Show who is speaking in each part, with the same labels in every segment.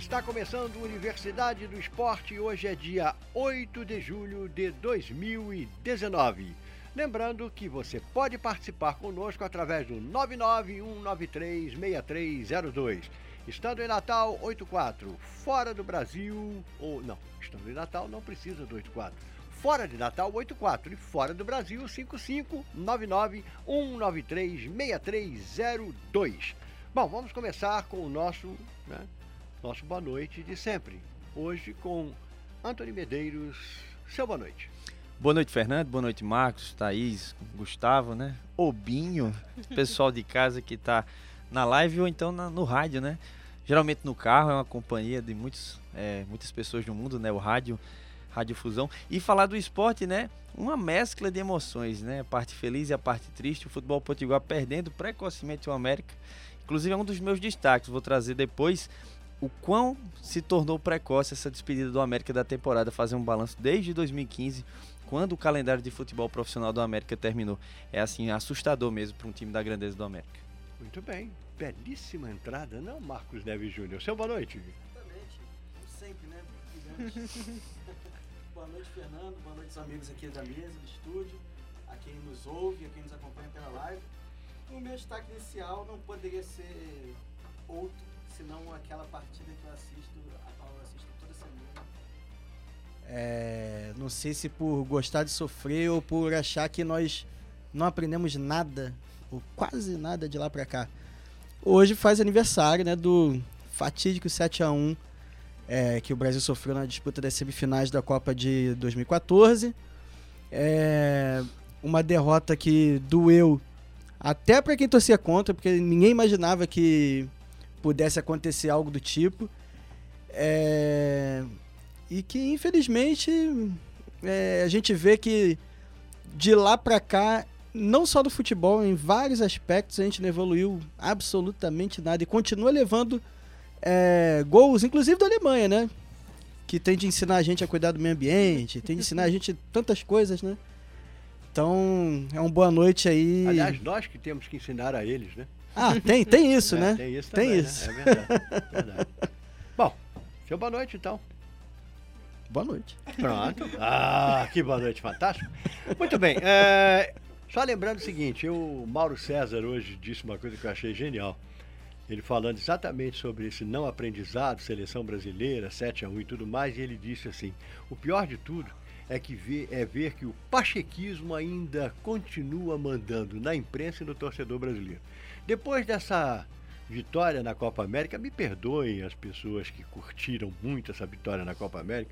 Speaker 1: Está começando Universidade do Esporte. Hoje é dia 8 de julho de 2019. Lembrando que você pode participar conosco através do 991936302. Estando em Natal, 84. Fora do Brasil, ou não, estando em Natal não precisa do 84. Fora de Natal, 84. E fora do Brasil, 559991936302. Bom, vamos começar com o nosso, né, nosso boa noite de sempre. Hoje com Antônio Medeiros. Seu boa noite.
Speaker 2: Boa noite, Fernando. Boa noite, Marcos, Thaís, Gustavo, né? Obinho, pessoal de casa que tá na live ou então na- no rádio, né? Geralmente no carro é uma companhia de muitos, é, muitas pessoas do mundo, né? O rádio, Rádio Fusão. E falar do esporte, né? Uma mescla de emoções, né? A parte feliz e a parte triste. O futebol potiguar perdendo precocemente o América. Inclusive é um dos meus destaques. Vou trazer depois o quão se tornou precoce essa despedida do América da temporada, fazer um balanço desde 2015, quando o calendário de futebol profissional do América terminou. É assim, assustador mesmo para um time da grandeza do América.
Speaker 1: Muito bem. Belíssima entrada, não, Marcos Neves Júnior? Seu boa noite.
Speaker 3: Exatamente, sempre, né? boa noite, Fernando. Boa noite, os amigos aqui da mesa, do estúdio, a quem nos ouve, a quem nos acompanha pela live. O meu destaque inicial não poderia ser outro, senão aquela partida que eu assisto, a qual eu assisto toda semana. É, não sei se por gostar de sofrer ou por achar que nós não aprendemos nada, ou quase nada de lá pra cá. Hoje faz aniversário, né, do fatídico 7 a 1 é, que o Brasil sofreu na disputa das semifinais da Copa de 2014. É, uma derrota que doeu até para quem torcia contra, porque ninguém imaginava que pudesse acontecer algo do tipo. É, e que infelizmente é, a gente vê que de lá para cá, não só do futebol, em vários aspectos a gente não evoluiu absolutamente nada e continua levando é, gols, inclusive da Alemanha, né? Que tem de ensinar a gente a cuidar do meio ambiente, tem de ensinar a gente tantas coisas, né? Então, é uma boa noite aí.
Speaker 1: Aliás, nós que temos que ensinar a eles, né?
Speaker 3: Ah, tem, tem isso,
Speaker 1: É,
Speaker 3: né?
Speaker 1: Tem isso
Speaker 3: Tem
Speaker 1: também, né?
Speaker 3: isso.
Speaker 1: É verdade, verdade. Bom, seu boa noite então.
Speaker 3: Boa noite.
Speaker 1: Pronto. Ah, que boa noite, fantástico. Muito bem. é, só lembrando o seguinte, o Mauro César hoje disse uma coisa que eu achei genial. Ele falando exatamente sobre esse não aprendizado, seleção brasileira, 7 a 1 e tudo mais, e ele disse assim: o pior de tudo é que vê, é ver que o pachequismo ainda continua mandando na imprensa e no torcedor brasileiro. Depois dessa vitória na Copa América, me perdoem as pessoas que curtiram muito essa vitória na Copa América.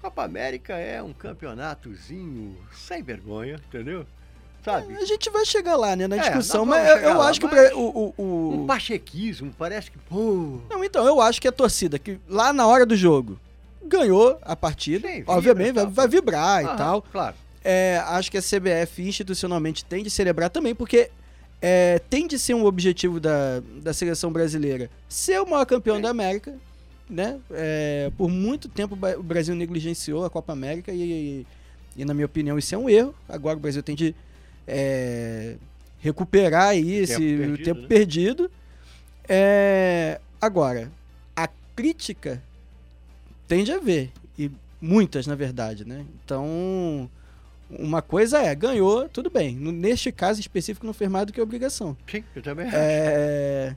Speaker 1: Copa América é um campeonatozinho sem vergonha, entendeu? Sabe?
Speaker 3: A gente vai chegar lá, né, na
Speaker 1: É,
Speaker 3: discussão, mas eu, eu
Speaker 1: lá,
Speaker 3: acho que o
Speaker 1: mas-
Speaker 3: Bra- o, o, o-
Speaker 1: Um pachequismo, parece que. Pô,
Speaker 3: Não, então, eu acho que a torcida, que lá na hora do jogo, ganhou a partida,
Speaker 1: Sim, vibra
Speaker 3: obviamente
Speaker 1: e
Speaker 3: vai, vai vibrar
Speaker 1: aham,
Speaker 3: e tal.
Speaker 1: Claro.
Speaker 3: É, acho que a CBF institucionalmente tem de celebrar também, porque é, tem de ser um objetivo da, da seleção brasileira ser o maior campeão da América, né? É, por muito tempo o Brasil negligenciou a Copa América e, e, e, na minha opinião, isso é um erro. Agora o Brasil tem de é, recuperar aí esse
Speaker 1: perdido,
Speaker 3: tempo
Speaker 1: né?
Speaker 3: perdido. É, agora, a crítica tende a haver, e muitas, na verdade, né? Então, uma coisa é, ganhou, tudo bem. Neste caso específico, não fez mais do que obrigação.
Speaker 1: Sim, eu também acho.
Speaker 3: É,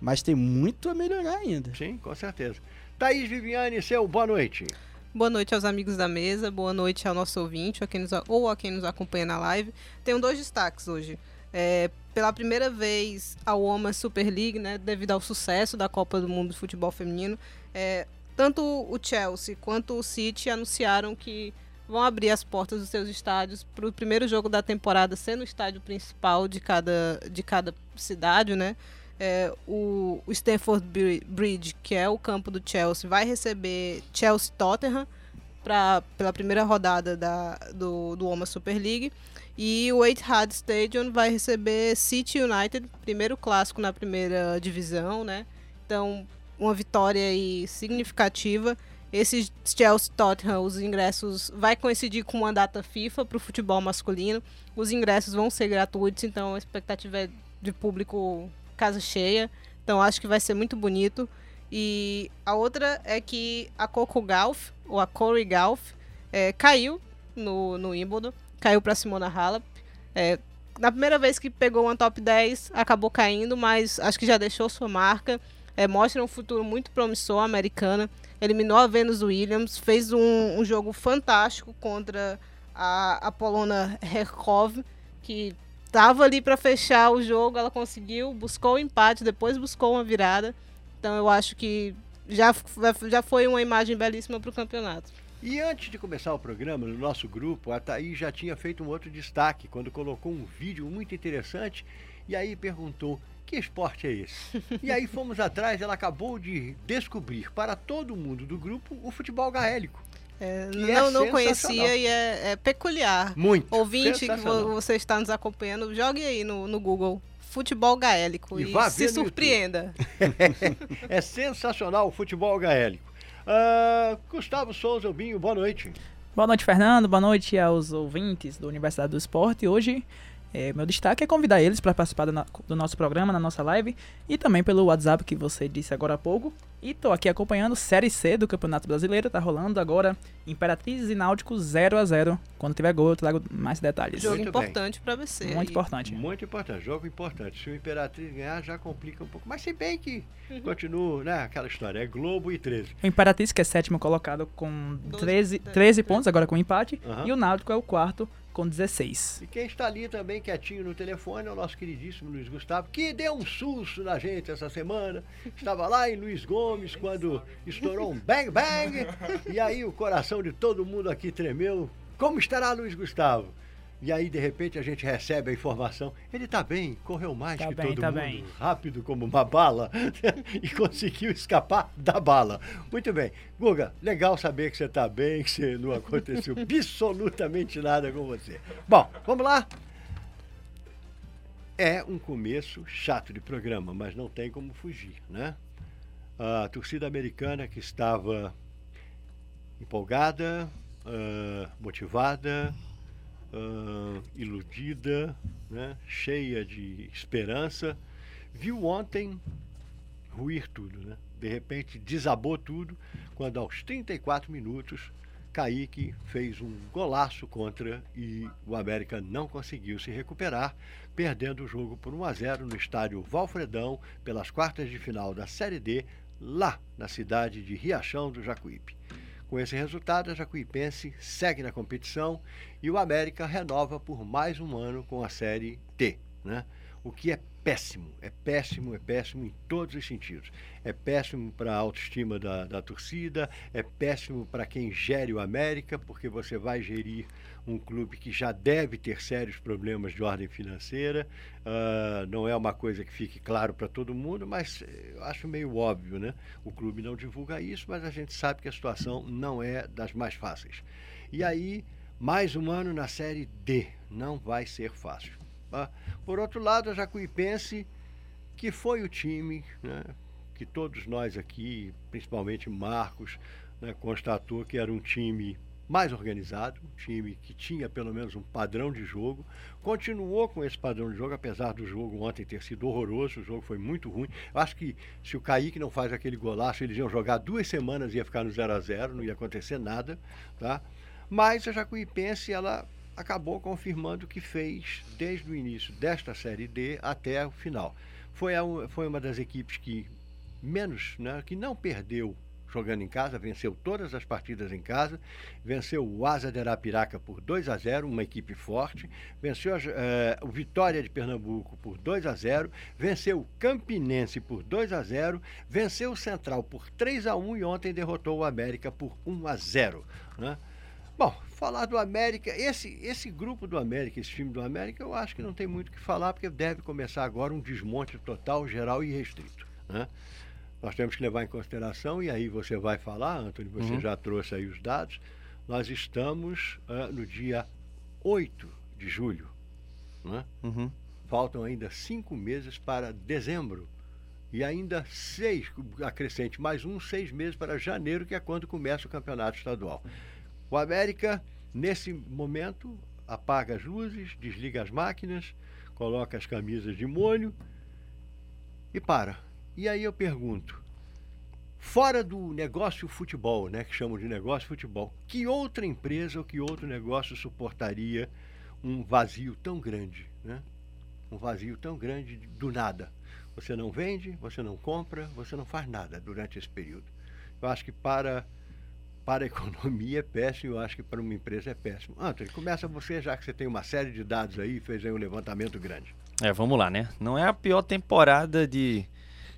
Speaker 3: mas tem muito a melhorar ainda.
Speaker 1: Sim, com certeza. Thaís Viviane, seu boa noite.
Speaker 4: Boa noite aos amigos da mesa, boa noite ao nosso ouvinte a quem nos, ou a quem nos acompanha na live. Tenho dois destaques hoje. É, pela primeira vez, a Woman Super League, né, devido ao sucesso da Copa do Mundo de Futebol Feminino, é, tanto o Chelsea quanto o City anunciaram que vão abrir as portas dos seus estádios para o primeiro jogo da temporada ser no estádio principal de cada, de cada cidade, né? É, o, o Stamford Bri- Bridge, que é o campo do Chelsea, vai receber Chelsea Tottenham, pra, pela primeira rodada da, do, do Oma Super League. E o Etihad Stadium vai receber City United, primeiro clássico na primeira divisão, né? Então, uma vitória significativa. Esse Chelsea Tottenham, os ingressos vai coincidir com uma data FIFA para o futebol masculino. Os ingressos vão ser gratuitos, então a expectativa é de público casa cheia. Então acho que vai ser muito bonito. E a outra é que a Coco Golf, ou a Corey Golf, é, caiu no, no Wimbledon, caiu para Simona Halep. É, na primeira vez que pegou uma top 10, acabou caindo, mas acho que já deixou sua marca. É, mostra um futuro muito promissor americana. Eliminou a Venus Williams, fez um, um jogo fantástico contra a, a polona Herkov, que estava ali para fechar o jogo, ela conseguiu, buscou o empate, depois buscou uma virada. Então eu acho que já, já foi uma imagem belíssima para o campeonato.
Speaker 1: E antes de começar o programa, no nosso grupo, a Thaís já tinha feito um outro destaque, quando colocou um vídeo muito interessante e aí perguntou: que esporte é esse? e aí fomos atrás, ela acabou de descobrir para todo mundo do grupo o futebol gaélico.
Speaker 4: É, não, é não conhecia e é, é, peculiar.
Speaker 1: Muito.
Speaker 4: Ouvinte que você está nos acompanhando, jogue aí no, no Google futebol gaélico e, e se surpreenda.
Speaker 1: é sensacional o futebol gaélico. Uh, Gustavo Souza Binho, boa noite.
Speaker 5: Boa noite, Fernando. Boa noite aos ouvintes da Universidade do Esporte. Hoje é, meu destaque é convidar eles para participar do, do, nosso programa, na nossa live, e também pelo WhatsApp que você disse agora há pouco. E tô aqui acompanhando Série C do Campeonato Brasileiro, tá rolando agora Imperatriz e Náutico 0 a 0 Quando tiver gol, eu trago mais detalhes.
Speaker 4: Jogo Muito importante para você.
Speaker 5: Muito importante.
Speaker 1: Muito importante, jogo importante. Se o Imperatriz ganhar, já complica um pouco. Mas se bem que uhum. continua, né? Aquela história, é Globo e 13.
Speaker 5: O Imperatriz, que é sétimo colocado com 13, 13 pontos, agora com empate, uhum. e o Náutico é o quarto com 16.
Speaker 1: E quem está ali também quietinho no telefone é o nosso queridíssimo Luiz Gustavo, que deu um susto na gente essa semana. Estava lá em Luiz Gomes quando estourou um bang bang. E aí o coração de todo mundo aqui tremeu. Como estará Luiz Gustavo? E aí, de repente, a gente recebe a informação. Ele está bem, correu mais tá que bem, todo tá mundo, bem. rápido como uma bala, e conseguiu escapar da bala. Muito bem. Guga, legal saber que você está bem, que você não aconteceu absolutamente nada com você. Bom, vamos lá? É um começo chato de programa, mas não tem como fugir, né? A torcida americana que estava empolgada, uh, motivada, uh, iludida, né, cheia de esperança, viu ontem ruir tudo. Né? De repente desabou tudo, quando aos 34 minutos Kaique fez um golaço contra e o América não conseguiu se recuperar, perdendo o jogo por 1 a 0 no estádio Valfredão pelas quartas de final da Série D, lá na cidade de Riachão do Jacuípe. Com esse resultado, a Jacuipense segue na competição e o América renova por mais um ano com a Série T, né? O que é péssimo, é péssimo, é péssimo em todos os sentidos. É péssimo para a autoestima da, da torcida, é péssimo para quem gere o América, porque você vai gerir um clube que já deve ter sérios problemas de ordem financeira. Uh, não é uma coisa que fique claro para todo mundo, mas eu acho meio óbvio, né? O clube não divulga isso, mas a gente sabe que a situação não é das mais fáceis. E aí, mais um ano na Série D, não vai ser fácil. Tá? Por outro lado, a Jacuipense, que foi o time né, que todos nós aqui, principalmente Marcos, né, constatou que era um time mais organizado, um time que tinha pelo menos um padrão de jogo, continuou com esse padrão de jogo, apesar do jogo ontem ter sido horroroso, o jogo foi muito ruim. Eu acho que se o Kaique não faz aquele golaço, eles iam jogar duas semanas e ia ficar no 0 a 0 não ia acontecer nada, tá? Mas a Jacuipense, ela acabou confirmando o que fez desde o início desta Série D até o final. Foi, a, foi uma das equipes que menos, né, que não perdeu jogando em casa, venceu todas as partidas em casa, venceu o Asa de Arapiraca por 2 a 0, uma equipe forte, venceu eh, o Vitória de Pernambuco por 2 a 0, venceu o Campinense por 2 a 0, venceu o Central por 3 a 1 e ontem derrotou o América por 1 a 0, né? Bom, falar do América, esse, esse grupo do América, esse time do América, eu acho que não tem muito o que falar, porque deve começar agora um desmonte total, geral e restrito. Né? Nós temos que levar em consideração, e aí você vai falar, Antônio, você uhum. já trouxe aí os dados, nós estamos ah, no dia 8 de julho. Né?
Speaker 2: Uhum.
Speaker 1: Faltam ainda cinco meses para dezembro. E ainda seis, acrescente mais um, seis meses para janeiro, que é quando começa o campeonato estadual. O América, nesse momento, apaga as luzes, desliga as máquinas, coloca as camisas de molho e para. E aí eu pergunto, fora do negócio futebol, né, que chamam de negócio futebol, que outra empresa ou que outro negócio suportaria um vazio tão grande, né? Um vazio tão grande do nada. Você não vende, você não compra, você não faz nada durante esse período. Eu acho que para para a economia é péssimo, eu acho que para uma empresa é péssimo. Antônio, começa você, já que você tem uma série de dados aí, fez aí um levantamento grande.
Speaker 2: É, vamos lá, né? Não é a pior temporada de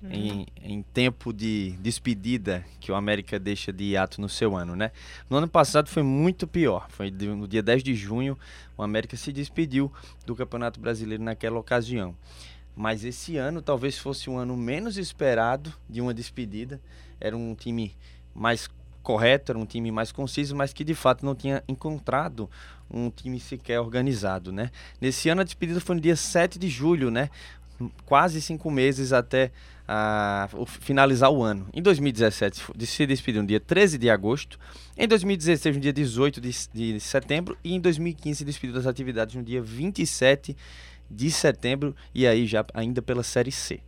Speaker 2: em, em, tempo de despedida que o América deixa de ato no seu ano, né? No ano passado foi muito pior. Foi no dia 10 de junho, o América se despediu do Campeonato Brasileiro naquela ocasião. Mas esse ano talvez fosse um ano menos esperado de uma despedida. Era um time mais correto, era um time mais conciso, mas que de fato não tinha encontrado um time sequer organizado, né? Nesse ano a despedida foi no dia 7 de julho, né? Quase cinco meses até finalizar o ano. Em 2017 se despediu no dia 13 de agosto, em 2016 no dia 18 de, de setembro e em 2015 se despediu das atividades no dia 27 de setembro e aí já ainda pela Série C.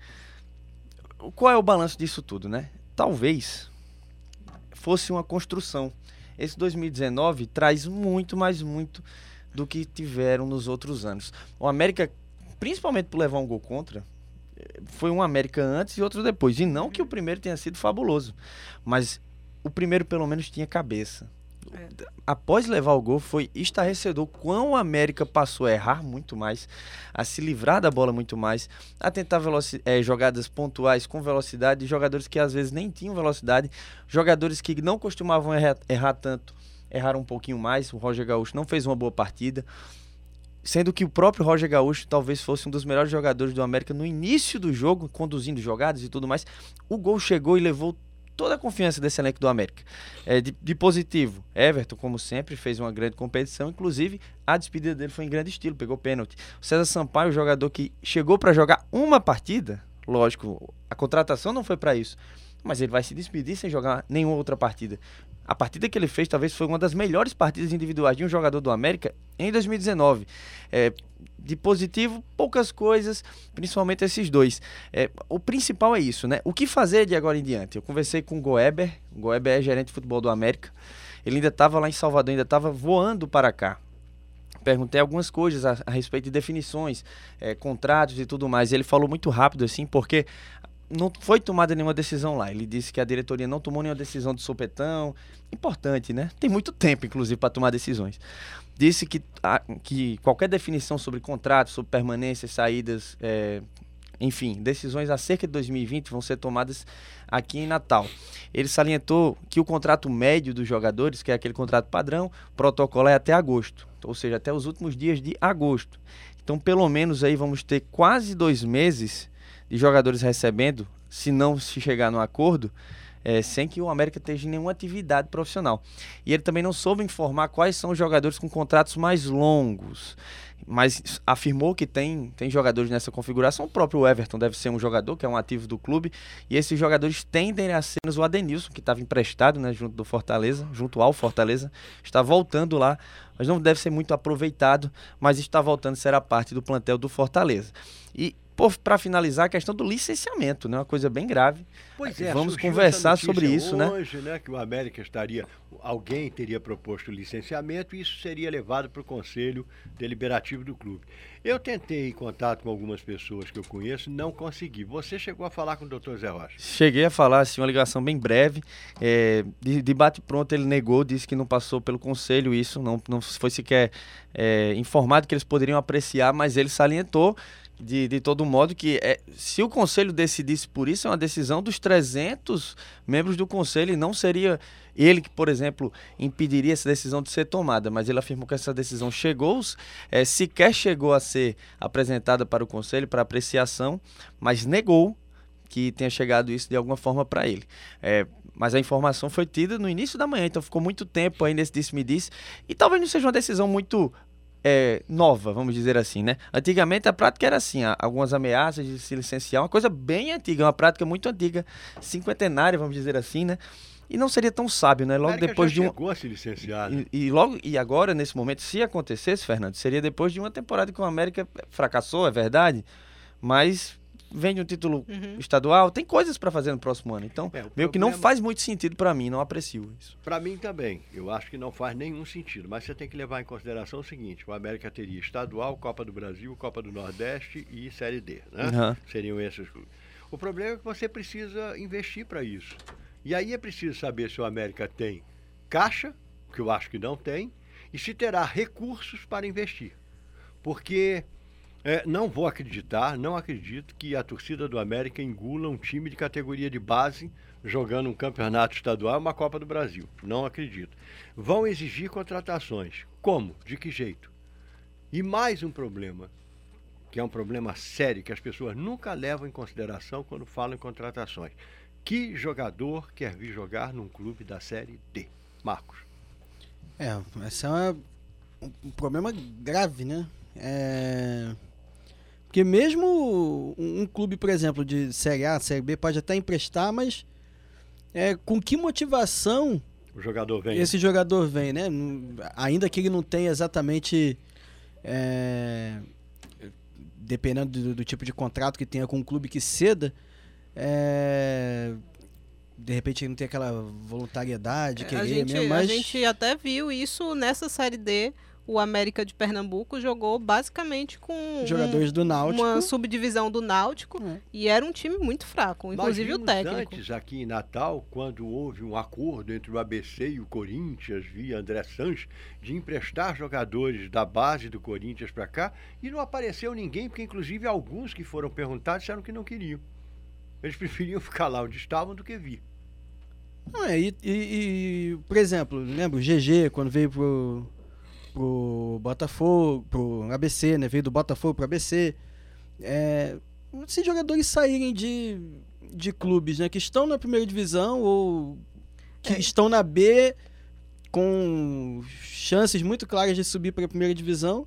Speaker 2: Qual é o balanço disso tudo, né? Talvez fosse uma construção. Esse 2019 traz muito, mais muito do que tiveram nos outros anos. O América, principalmente por levar um gol contra, foi um América antes e outro depois. E não que o primeiro tenha sido fabuloso, mas o primeiro pelo menos tinha cabeça. É. Após levar o gol, foi estarrecedor quão o América passou a errar muito mais, a se livrar da bola muito mais, a tentar é, jogadas pontuais com velocidade, jogadores que às vezes nem tinham velocidade, jogadores que não costumavam errar, errar tanto, erraram um pouquinho mais. O Roger Gaúcho não fez uma boa partida sendo que o próprio Roger Gaúcho talvez fosse um dos melhores jogadores do América no início do jogo, conduzindo jogadas e tudo mais. O gol chegou e levou toda a confiança desse elenco do América. É, de, de, positivo, Everton, como sempre, fez uma grande competição. Inclusive, a despedida dele foi em grande estilo, pegou pênalti. O César Sampaio, jogador que chegou para jogar uma partida, lógico, a contratação não foi para isso, mas ele vai se despedir sem jogar nenhuma outra partida. A partida que ele fez talvez foi uma das melhores partidas individuais de um jogador do América em 2019. É, de positivo, poucas coisas, principalmente esses dois. É, o principal é isso, né? O que fazer de agora em diante? Eu conversei com o Goeber, o Goeber é gerente de futebol do América. Ele ainda estava lá em Salvador, ainda estava voando para cá perguntei algumas coisas a, a respeito de definições, é, contratos e tudo mais. E ele falou muito rápido assim, porque não foi tomada nenhuma decisão lá. Ele disse que a diretoria não tomou nenhuma decisão de sopetão. Importante, né? Tem muito tempo, inclusive, para tomar decisões. Disse que, a, que qualquer definição sobre contratos, sobre permanências, saídas, é, enfim, decisões acerca de 2020 vão ser tomadas aqui em Natal. Ele salientou que o contrato médio dos jogadores, que é aquele contrato padrão, protocolo é até agosto, ou seja, até os últimos dias de agosto. Então, pelo menos aí vamos ter quase dois meses de jogadores recebendo, se não se chegar no acordo, é, sem que o América esteja nenhuma atividade profissional. E ele também não soube informar quais são os jogadores com contratos mais longos, mas afirmou que tem, tem jogadores nessa configuração. O próprio Everton deve ser um jogador, que é um ativo do clube, e esses jogadores tendem a ser o Adenilson, que estava emprestado né, junto do Fortaleza, junto ao Fortaleza, está voltando lá, mas não deve ser muito aproveitado, mas está voltando, será parte do plantel do Fortaleza. E para finalizar, a questão do licenciamento, né? Uma coisa bem grave.
Speaker 1: Pois é,
Speaker 2: Vamos conversar sobre isso,
Speaker 1: hoje,
Speaker 2: né?
Speaker 1: Hoje, né? Que o América estaria, alguém teria proposto o licenciamento e isso seria levado para o Conselho Deliberativo do clube. Eu tentei contato com algumas pessoas que eu conheço, não consegui. Você chegou a falar com o doutor Zé Rocha?
Speaker 2: Cheguei a falar, assim, uma ligação bem breve. É, de, de bate-pronto ele negou, disse que não passou pelo conselho isso, não, não foi sequer é, informado que eles poderiam apreciar, mas ele salientou de, de todo modo que é, se o conselho decidisse por isso, é uma decisão dos 300 membros do conselho e não seria ele que, por exemplo, impediria essa decisão de ser tomada, mas ele afirmou que essa decisão chegou, é, sequer chegou a ser apresentada para o conselho para apreciação, mas negou que tenha chegado isso de alguma forma para ele. É, Mas a informação foi tida no início da manhã, então ficou muito tempo aí nesse disse-me-disse. E talvez não seja uma decisão muito é, nova, vamos dizer assim, né? Antigamente a prática era assim, algumas ameaças de se licenciar, uma coisa bem antiga, uma prática muito antiga, cinquentenária, vamos dizer assim, né? E não seria tão sábio, né? Logo depois de um.
Speaker 1: Chegou a se licenciar, né?
Speaker 2: e, e, logo e agora nesse momento, se acontecesse, Fernando, seria depois de uma temporada que o América fracassou, é verdade, mas vende um título uhum. estadual, tem coisas para fazer no próximo ano. Então, é, meio problema... que não faz muito sentido para mim, não aprecio isso.
Speaker 1: Para mim também. Eu acho que não faz nenhum sentido. Mas você tem que levar em consideração o seguinte: o América teria estadual, Copa do Brasil, Copa do Nordeste e Série D. Né? Uhum. Seriam esses clubes. O problema é que você precisa investir para isso. E aí é preciso saber se o América tem caixa, que eu acho que não tem, e se terá recursos para investir. Porque é, não vou acreditar, não acredito que a torcida do América engula um time de categoria de base jogando um campeonato estadual uma Copa do Brasil. Não acredito. Vão exigir contratações. Como? De que jeito? E mais um problema, que é um problema sério que as pessoas nunca levam em consideração quando falam em contratações. Que jogador quer vir jogar num clube da Série D? Marcos.
Speaker 3: É, esse é um problema grave, né? É porque mesmo um, um, clube, por exemplo, de Série A, Série B, pode até emprestar, mas é, com que motivação
Speaker 1: o jogador vem?
Speaker 3: Esse jogador vem, né? Ainda que ele não tenha exatamente. É, dependendo do, do, tipo de contrato que tenha com um clube que ceda, é, de repente ele não tem aquela voluntariedade, que
Speaker 4: a gente,
Speaker 3: mesmo, mas...
Speaker 4: A gente até viu isso nessa Série D o América de Pernambuco jogou basicamente com
Speaker 3: jogadores
Speaker 4: um,
Speaker 3: do Náutico,
Speaker 4: uma subdivisão do Náutico é. e era um time muito fraco, inclusive o técnico.
Speaker 1: antes aqui em Natal, quando houve um acordo entre o ABC e o Corinthians via André Sanches de emprestar jogadores da base do Corinthians para cá e não apareceu ninguém, porque inclusive alguns que foram perguntados disseram que não queriam. Eles preferiam ficar lá onde estavam do que vir.
Speaker 3: Não, é, e, e, e, por exemplo, lembra o GG quando veio pro pro Botafogo, pro ABC, né? Veio do Botafogo pro ABC. É, se jogadores saírem de, de clubes, né? Que estão na primeira divisão ou que é. estão na B com chances muito claras de subir para a primeira divisão,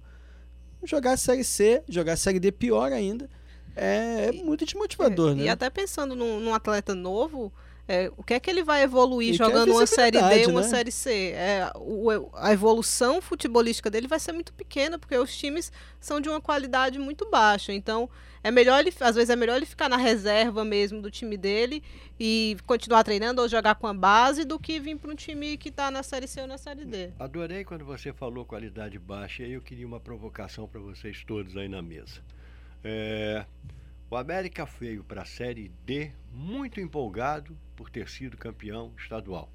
Speaker 3: jogar a Série C, jogar a Série D pior ainda, é, é muito desmotivador,
Speaker 4: é,
Speaker 3: né?
Speaker 4: E até pensando num, num atleta novo, é, o que é que ele vai evoluir jogando uma série D, uma né? série C? É, o, a evolução futebolística dele vai ser muito pequena, porque os times são de uma qualidade muito baixa. Então, é melhor ele, às vezes é melhor ele ficar na reserva mesmo do time dele e continuar treinando ou jogar com a base do que vir para um time que está na série C ou na série D.
Speaker 1: Adorei quando você falou qualidade baixa, e aí eu queria uma provocação para vocês todos aí na mesa. É, o América veio para a Série D muito empolgado por ter sido campeão estadual.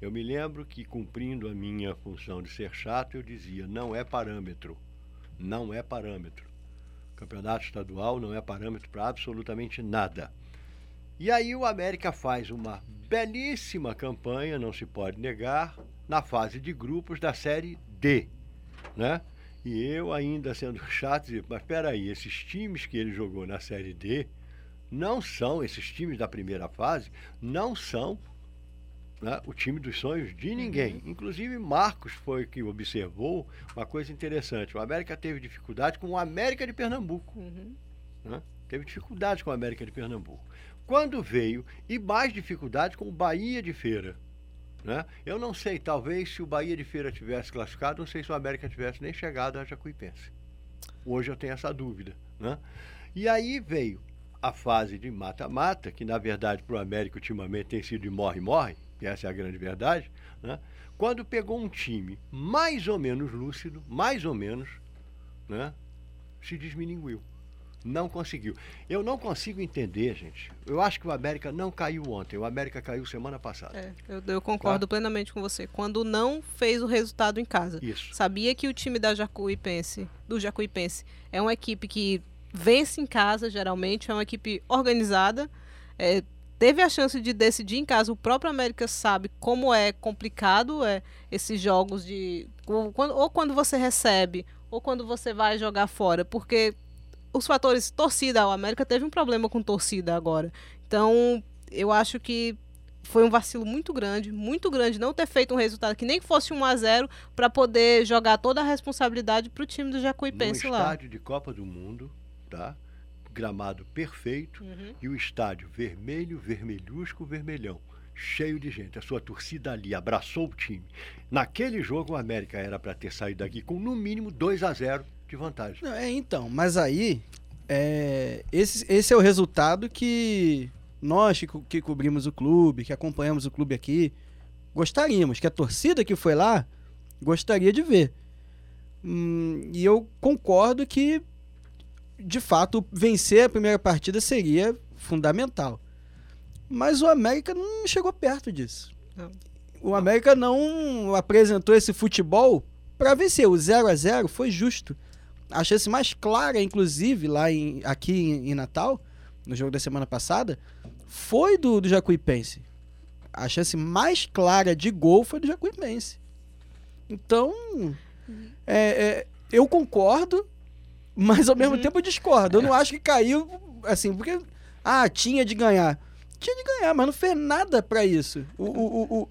Speaker 1: Eu me lembro que, cumprindo a minha função de ser chato, eu dizia: não é parâmetro. Não é parâmetro. Campeonato estadual não é parâmetro para absolutamente nada. E aí o América faz uma belíssima campanha, não se pode negar, na fase de grupos da Série D. Né? E eu ainda sendo chato, dizia, mas peraí, esses times que ele jogou na Série D não são, esses times da primeira fase, não são né, o time dos sonhos de ninguém. Uhum. Inclusive, Marcos foi que observou uma coisa interessante. O América teve dificuldade com o América de Pernambuco. Uhum. Né? Teve dificuldade com o América de Pernambuco. Quando veio, e mais dificuldade com o Bahia de Feira. Né? Eu não sei, talvez se o Bahia de Feira tivesse classificado, não sei se o América tivesse nem chegado a Jacuipense. Hoje eu tenho essa dúvida. Né? E aí veio a fase de mata-mata, que na verdade para o América ultimamente tem sido de morre-morre, e essa é a grande verdade, né? quando pegou um time mais ou menos lúcido, mais ou menos, né? se desmininguiu não conseguiu. Eu não consigo entender, gente. Eu acho que o América não caiu ontem. O América caiu semana passada.
Speaker 4: É, eu, eu, concordo tá? plenamente com você. Quando não fez o resultado em casa.
Speaker 1: Isso.
Speaker 4: Sabia que o time da Jacuipense, do Jacuipense, é uma equipe que vence em casa, geralmente, é uma equipe organizada. É, teve a chance de decidir em casa. O próprio América sabe como é complicado é, esses jogos de. Ou quando, ou quando você recebe, ou quando você vai jogar fora. Porque os fatores torcida, o América teve um problema com torcida agora. Então, eu acho que foi um vacilo muito grande, muito grande não ter feito um resultado que nem fosse 1 a 0 para poder jogar toda a responsabilidade para o time do Jacuipense
Speaker 1: no
Speaker 4: lá.
Speaker 1: estádio de Copa do Mundo, tá? Gramado perfeito
Speaker 4: Uhum.
Speaker 1: e o estádio vermelho, vermelhusco, vermelhão, cheio de gente. A sua torcida ali abraçou o time. Naquele jogo, o América era para ter saído daqui com no mínimo 2 a 0 de vantagem.
Speaker 3: Não, é, então, mas aí, é, esse, esse é o resultado que nós que, co- que cobrimos o clube, que acompanhamos o clube aqui, gostaríamos, que a torcida que foi lá gostaria de ver. Hum, e eu concordo que, de fato, vencer a primeira partida seria fundamental. Mas o América não chegou perto disso.
Speaker 4: Não.
Speaker 3: O América não apresentou esse futebol para vencer. O 0 a 0 foi justo. A chance mais clara, inclusive, lá em, aqui em, em Natal, no jogo da semana passada, foi do, do Jacuipense. A chance mais clara de gol foi do Jacuipense. Então, é, é, eu concordo, mas ao mesmo
Speaker 4: Uhum.
Speaker 3: tempo eu discordo. Eu não acho que caiu, assim, porque, ah, tinha de ganhar. Tinha de ganhar, mas não fez nada pra isso. O, o, o, o-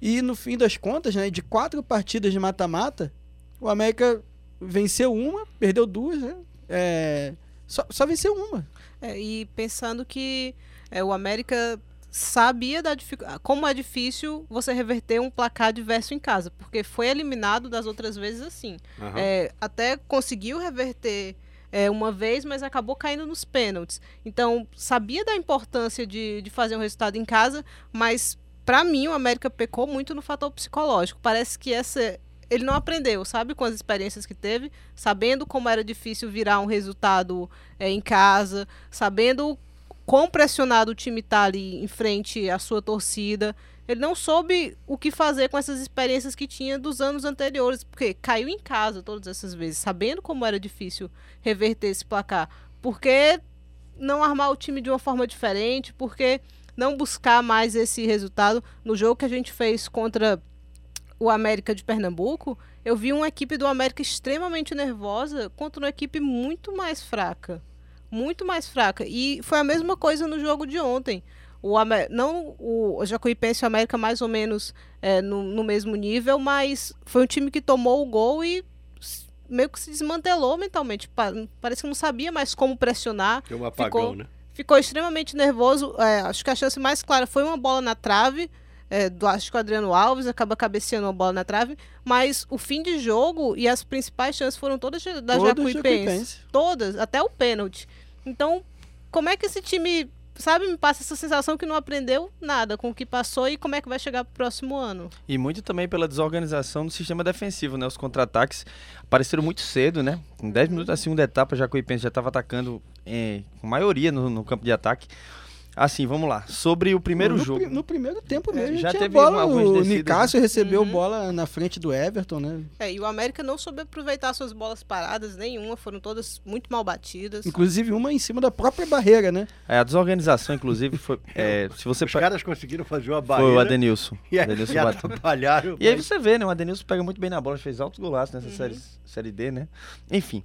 Speaker 3: e no fim das contas, né, de quatro partidas de mata-mata, o América venceu uma, perdeu duas, né? É, só, só venceu uma.
Speaker 4: É, e pensando que é, o América sabia da dificu- como é difícil você reverter um placar adverso em casa, porque foi eliminado das outras vezes assim.
Speaker 1: Aham.
Speaker 4: É, até conseguiu reverter é, uma vez, mas acabou caindo nos pênaltis. Então, sabia da importância de, de fazer um resultado em casa, mas para mim o América pecou muito no fator psicológico. Parece que essa ele não aprendeu, sabe, com as experiências que teve, sabendo como era difícil virar um resultado é, em casa, sabendo quão pressionado o time está ali em frente à sua torcida. Ele não soube o que fazer com essas experiências que tinha dos anos anteriores, porque caiu em casa todas essas vezes, sabendo como era difícil reverter esse placar. Por que não armar o time de uma forma diferente? Por que não buscar mais esse resultado? No jogo que a gente fez contra o América de Pernambuco, eu vi uma equipe do América extremamente nervosa contra uma equipe muito mais fraca. Muito mais fraca. E foi a mesma coisa no jogo de ontem. O Amé- não o Jacuipense e o América mais ou menos é, no, no mesmo nível, mas foi um time que tomou o gol e meio que se desmantelou mentalmente. Pa- Parece que não sabia mais como pressionar.
Speaker 1: Tem um apagão,
Speaker 4: ficou-
Speaker 1: né?
Speaker 4: Ficou extremamente nervoso. é, acho que a chance mais clara foi uma bola na trave. é, do acho que o Adriano Alves acaba cabeceando uma bola na trave. Mas o fim de jogo e as principais chances foram todas da Jacuipense.
Speaker 3: Jacuipense.
Speaker 4: Todas, até o pênalti. Então, como é que esse time, sabe, me passa essa sensação que não aprendeu nada com o que passou e como é que vai chegar pro próximo ano?
Speaker 2: E muito também pela desorganização do sistema defensivo, né? Os contra-ataques apareceram muito cedo, né? Em 10 minutos da segunda etapa, já que o Ipense já estava atacando eh, com maioria no, no campo de ataque. Assim, vamos lá. Sobre o primeiro
Speaker 3: no,
Speaker 2: jogo.
Speaker 3: pri- no primeiro tempo mesmo.
Speaker 2: já
Speaker 3: tinha
Speaker 2: teve
Speaker 3: bola, o Nicásio recebeu
Speaker 4: Uhum.
Speaker 3: bola na frente do Everton, né?
Speaker 4: É, e o América não soube aproveitar suas bolas paradas, nenhuma, foram todas muito mal batidas.
Speaker 3: Inclusive uma em cima da própria barreira, né?
Speaker 2: É, a desorganização, inclusive, foi. é, se você
Speaker 1: Os
Speaker 2: pe-
Speaker 1: caras conseguiram fazer uma
Speaker 2: Foi
Speaker 1: barreira
Speaker 2: o Adenilson.
Speaker 1: e,
Speaker 2: Adenilson
Speaker 1: e atrapalharam.
Speaker 2: E aí você vê, né? O Adenilson pega muito bem na bola, fez altos golaços nessa série, série D, né? Enfim,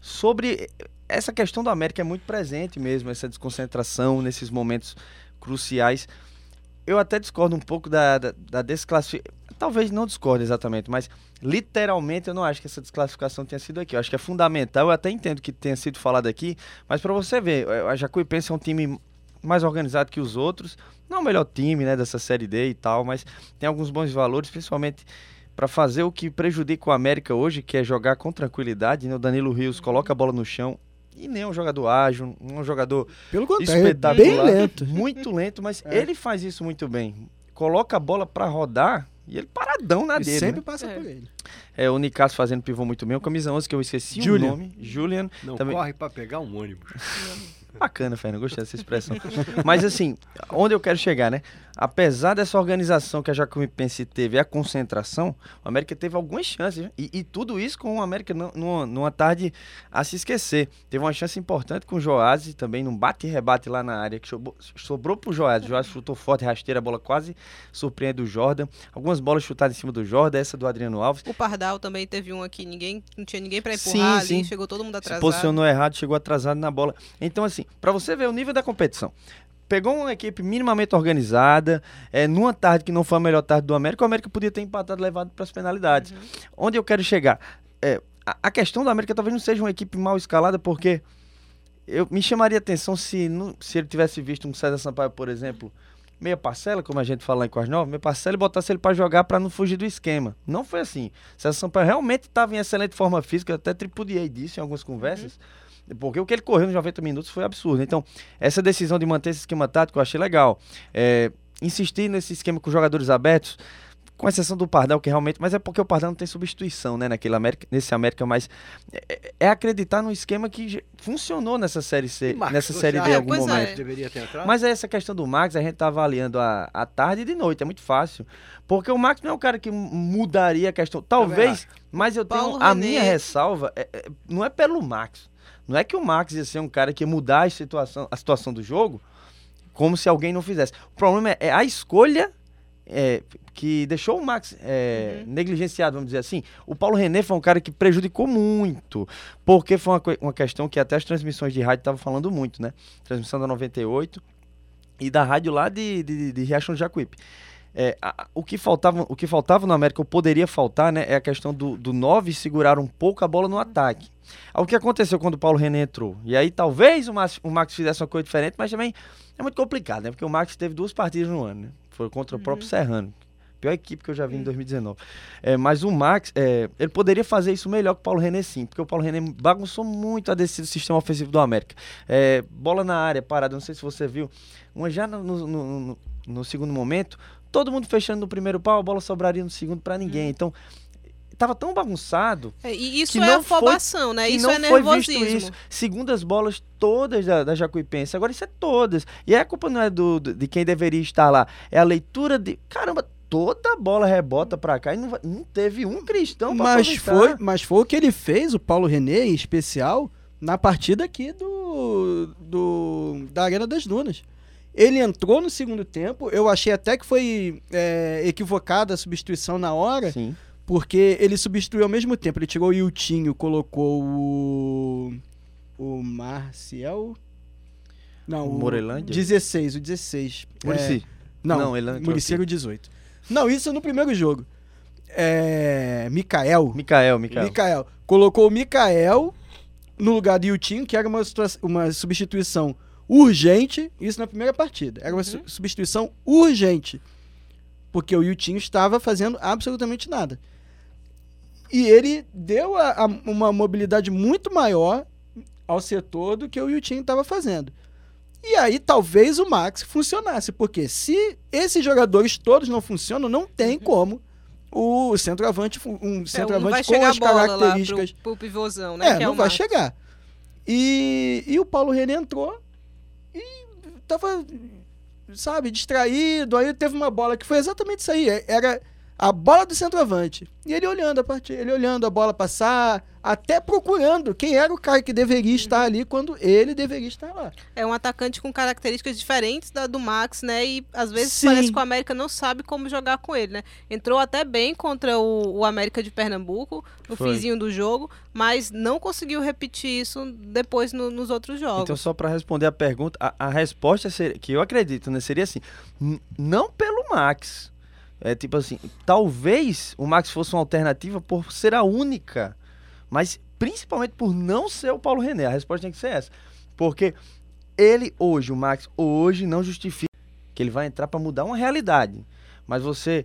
Speaker 2: sobre essa questão do América é muito presente mesmo, essa desconcentração nesses momentos cruciais. Eu até discordo um pouco da, da, da desclassificação. Talvez não discorde exatamente, mas literalmente eu não acho que essa desclassificação tenha sido aqui. Eu acho que é fundamental, eu até entendo que tenha sido falado aqui, mas para você ver, a Jacuipense é um time mais organizado que os outros. Não é o melhor time né, dessa Série D e tal, mas tem alguns bons valores, principalmente para fazer o que prejudica o América hoje, que é jogar com tranquilidade. Né? O Danilo Rios coloca a bola no chão e nem é um jogador ágil, não é um jogador
Speaker 3: Pelo contrário, é
Speaker 2: espetacular.
Speaker 3: bem lento.
Speaker 2: Muito lento, mas
Speaker 3: É.
Speaker 2: ele faz isso muito bem. Coloca a bola para rodar e ele paradão na
Speaker 3: E
Speaker 2: dele.
Speaker 3: sempre
Speaker 2: né?
Speaker 3: passa
Speaker 4: É.
Speaker 3: por ele.
Speaker 2: É o Nicasso fazendo pivô muito bem. O camisa 11 que eu esqueci
Speaker 3: Julian.
Speaker 2: o nome. Julian.
Speaker 1: Não
Speaker 2: também-
Speaker 1: corre para pegar um ônibus.
Speaker 2: Bacana, Fernando, gostei dessa expressão. Mas assim, onde eu quero chegar, né? Apesar dessa organização que a Jacuipense teve, a concentração, o América teve algumas chances. né? E, e tudo isso com o América nu- numa, numa tarde a se esquecer. Teve uma chance importante com o Joás também, num bate e rebate lá na área, que sobrou, sobrou pro Joás. O Joás chutou forte, rasteira, a bola quase surpreende o Jordan. Algumas bolas chutadas em cima do Jordan, essa do Adriano Alves.
Speaker 4: O Pardal também teve um aqui, ninguém, não tinha ninguém pra
Speaker 2: Sim,
Speaker 4: empurrar ali,
Speaker 2: sim.
Speaker 4: chegou todo mundo
Speaker 2: se
Speaker 4: atrasado.
Speaker 2: posicionou errado, chegou atrasado na bola. Então, assim, para você ver o nível da competição. pegou uma equipe minimamente organizada, é, numa tarde que não foi a melhor tarde do América, o América podia ter empatado levado para as penalidades. Onde eu quero chegar? É, a, a questão do América talvez não seja uma equipe mal escalada, porque eu me chamaria atenção se, não- se ele tivesse visto um César Sampaio, por exemplo, meia parcela, como a gente fala lá em Quase Nova, meia parcela e botasse ele para jogar para não fugir do esquema. Não foi assim. César Sampaio realmente estava em excelente forma física, eu até tripudiei disso em algumas conversas. Porque o que ele correu nos 90 minutos foi absurdo. Então, essa decisão de manter esse esquema tático eu achei legal. É, insistir nesse esquema com jogadores abertos, com exceção do Pardal, que realmente. Mas é porque o Pardal não tem substituição, né? Naquele América, nesse América, mas é, é acreditar no esquema que funcionou nessa série C,
Speaker 1: Marcos,
Speaker 2: nessa série D em
Speaker 4: É,
Speaker 2: algum
Speaker 4: é.
Speaker 2: momento.
Speaker 1: entrado?
Speaker 2: Mas é essa questão do Max, a gente tá avaliando a, a tarde e de noite, é muito fácil. Porque o Max não é um cara que mu- mudaria a questão. Talvez, mas eu tenho
Speaker 4: Paulo
Speaker 2: a
Speaker 4: René.
Speaker 2: minha ressalva, é- é- não é pelo Max. Não é que o Max ia ser um cara que ia mudar a situação, a situação do jogo como se alguém não fizesse. O problema é, é a escolha é, que deixou o Max é, negligenciado, vamos dizer assim. O Paulo René foi um cara que prejudicou muito, porque foi uma, uma questão que até as transmissões de rádio estavam falando muito, né? Transmissão da 98 e da rádio lá de, de, de Riachão do Jacuípe. É, a- o, que faltava, o que faltava no América, ou poderia faltar, né, é a questão do, do 9 segurar um pouco a bola no ataque. O que aconteceu quando o Paulo René entrou? E aí talvez o Max, o Max fizesse uma coisa diferente, mas também é muito complicado, né? Porque o Max teve duas partidas no ano, né? Foi contra o próprio Serrano. Pior equipe que eu já vi em 2019. É, mas o Max, é, ele poderia fazer isso melhor que o Paulo René, sim. Porque o Paulo René bagunçou muito a descida do sistema ofensivo do América. É, bola na área, parada, não sei se você viu. Uma já no- no- no- no segundo momento, todo mundo fechando no primeiro pau, a bola sobraria no segundo pra ninguém. Então, tava tão bagunçado
Speaker 4: É, e isso
Speaker 2: que
Speaker 4: é
Speaker 2: não foi-
Speaker 4: afobação, né? Isso
Speaker 2: não
Speaker 4: é
Speaker 2: foi visto
Speaker 4: nervosismo.
Speaker 2: isso. Segundas bolas todas da, da Jacuipense. Agora isso é todas. E a culpa não é do, do- de quem deveria estar lá. É a leitura de. Caramba, toda bola rebota pra cá e não, não teve um cristão pra
Speaker 3: Mas
Speaker 2: aproveitar.
Speaker 3: foi, mas foi o que ele fez, o Paulo René, em especial, na partida aqui do, do da Arena das Dunas. Ele entrou no segundo tempo, eu achei até que foi é, equivocada a substituição na hora,
Speaker 2: Sim.
Speaker 3: porque ele substituiu ao mesmo tempo. Ele tirou o Iltinho, colocou o. O Marcial. Não,
Speaker 2: O Morelândia?
Speaker 3: 16, o 16.
Speaker 2: Muricy.
Speaker 3: É, não,
Speaker 2: Não, ele aqui.
Speaker 3: era o 18. Não, isso no primeiro jogo. É. Mikael.
Speaker 2: Mikael, Mikael.
Speaker 3: Mikael. Colocou o Mikael no lugar do Yutinho, que era uma, uma substituição urgente. Isso na primeira partida. Era uma su- substituição urgente. Porque o Yutinho estava fazendo absolutamente nada. E ele deu a- a- uma mobilidade muito maior ao setor do que o Yutinho estava fazendo. E aí talvez o Max funcionasse, porque se esses jogadores todos não funcionam, não tem como o centroavante, um
Speaker 4: É,
Speaker 3: centroavante
Speaker 4: vai
Speaker 3: com as características.
Speaker 4: pro, pro pivôzão, né?
Speaker 3: É,
Speaker 4: é
Speaker 3: não
Speaker 4: o
Speaker 3: vai chegar. E, e o Paulo René entrou tava, sabe, distraído. Aí teve uma bola que foi exatamente isso aí. é- Era a bola do centroavante. E ele olhando a partida, ele olhando a bola passar, até procurando quem era o cara que deveria estar ali quando ele deveria estar lá.
Speaker 4: É um atacante com características diferentes da do Max, né? E às vezes
Speaker 3: Sim.
Speaker 4: parece que o América não sabe como jogar com ele, né? Entrou até bem contra o, o América de Pernambuco no
Speaker 2: Foi.
Speaker 4: finzinho do jogo, mas não conseguiu repetir isso depois no- nos outros jogos.
Speaker 2: Então, só para responder a pergunta, a, a resposta seria, que eu acredito, né, seria assim: não pelo Max. É tipo assim, talvez o Max fosse uma alternativa por ser a única, mas principalmente por não ser o Paulo René. A resposta tem que ser essa. Porque ele hoje, o Max, hoje não justifica que ele vai entrar para mudar uma realidade. Mas você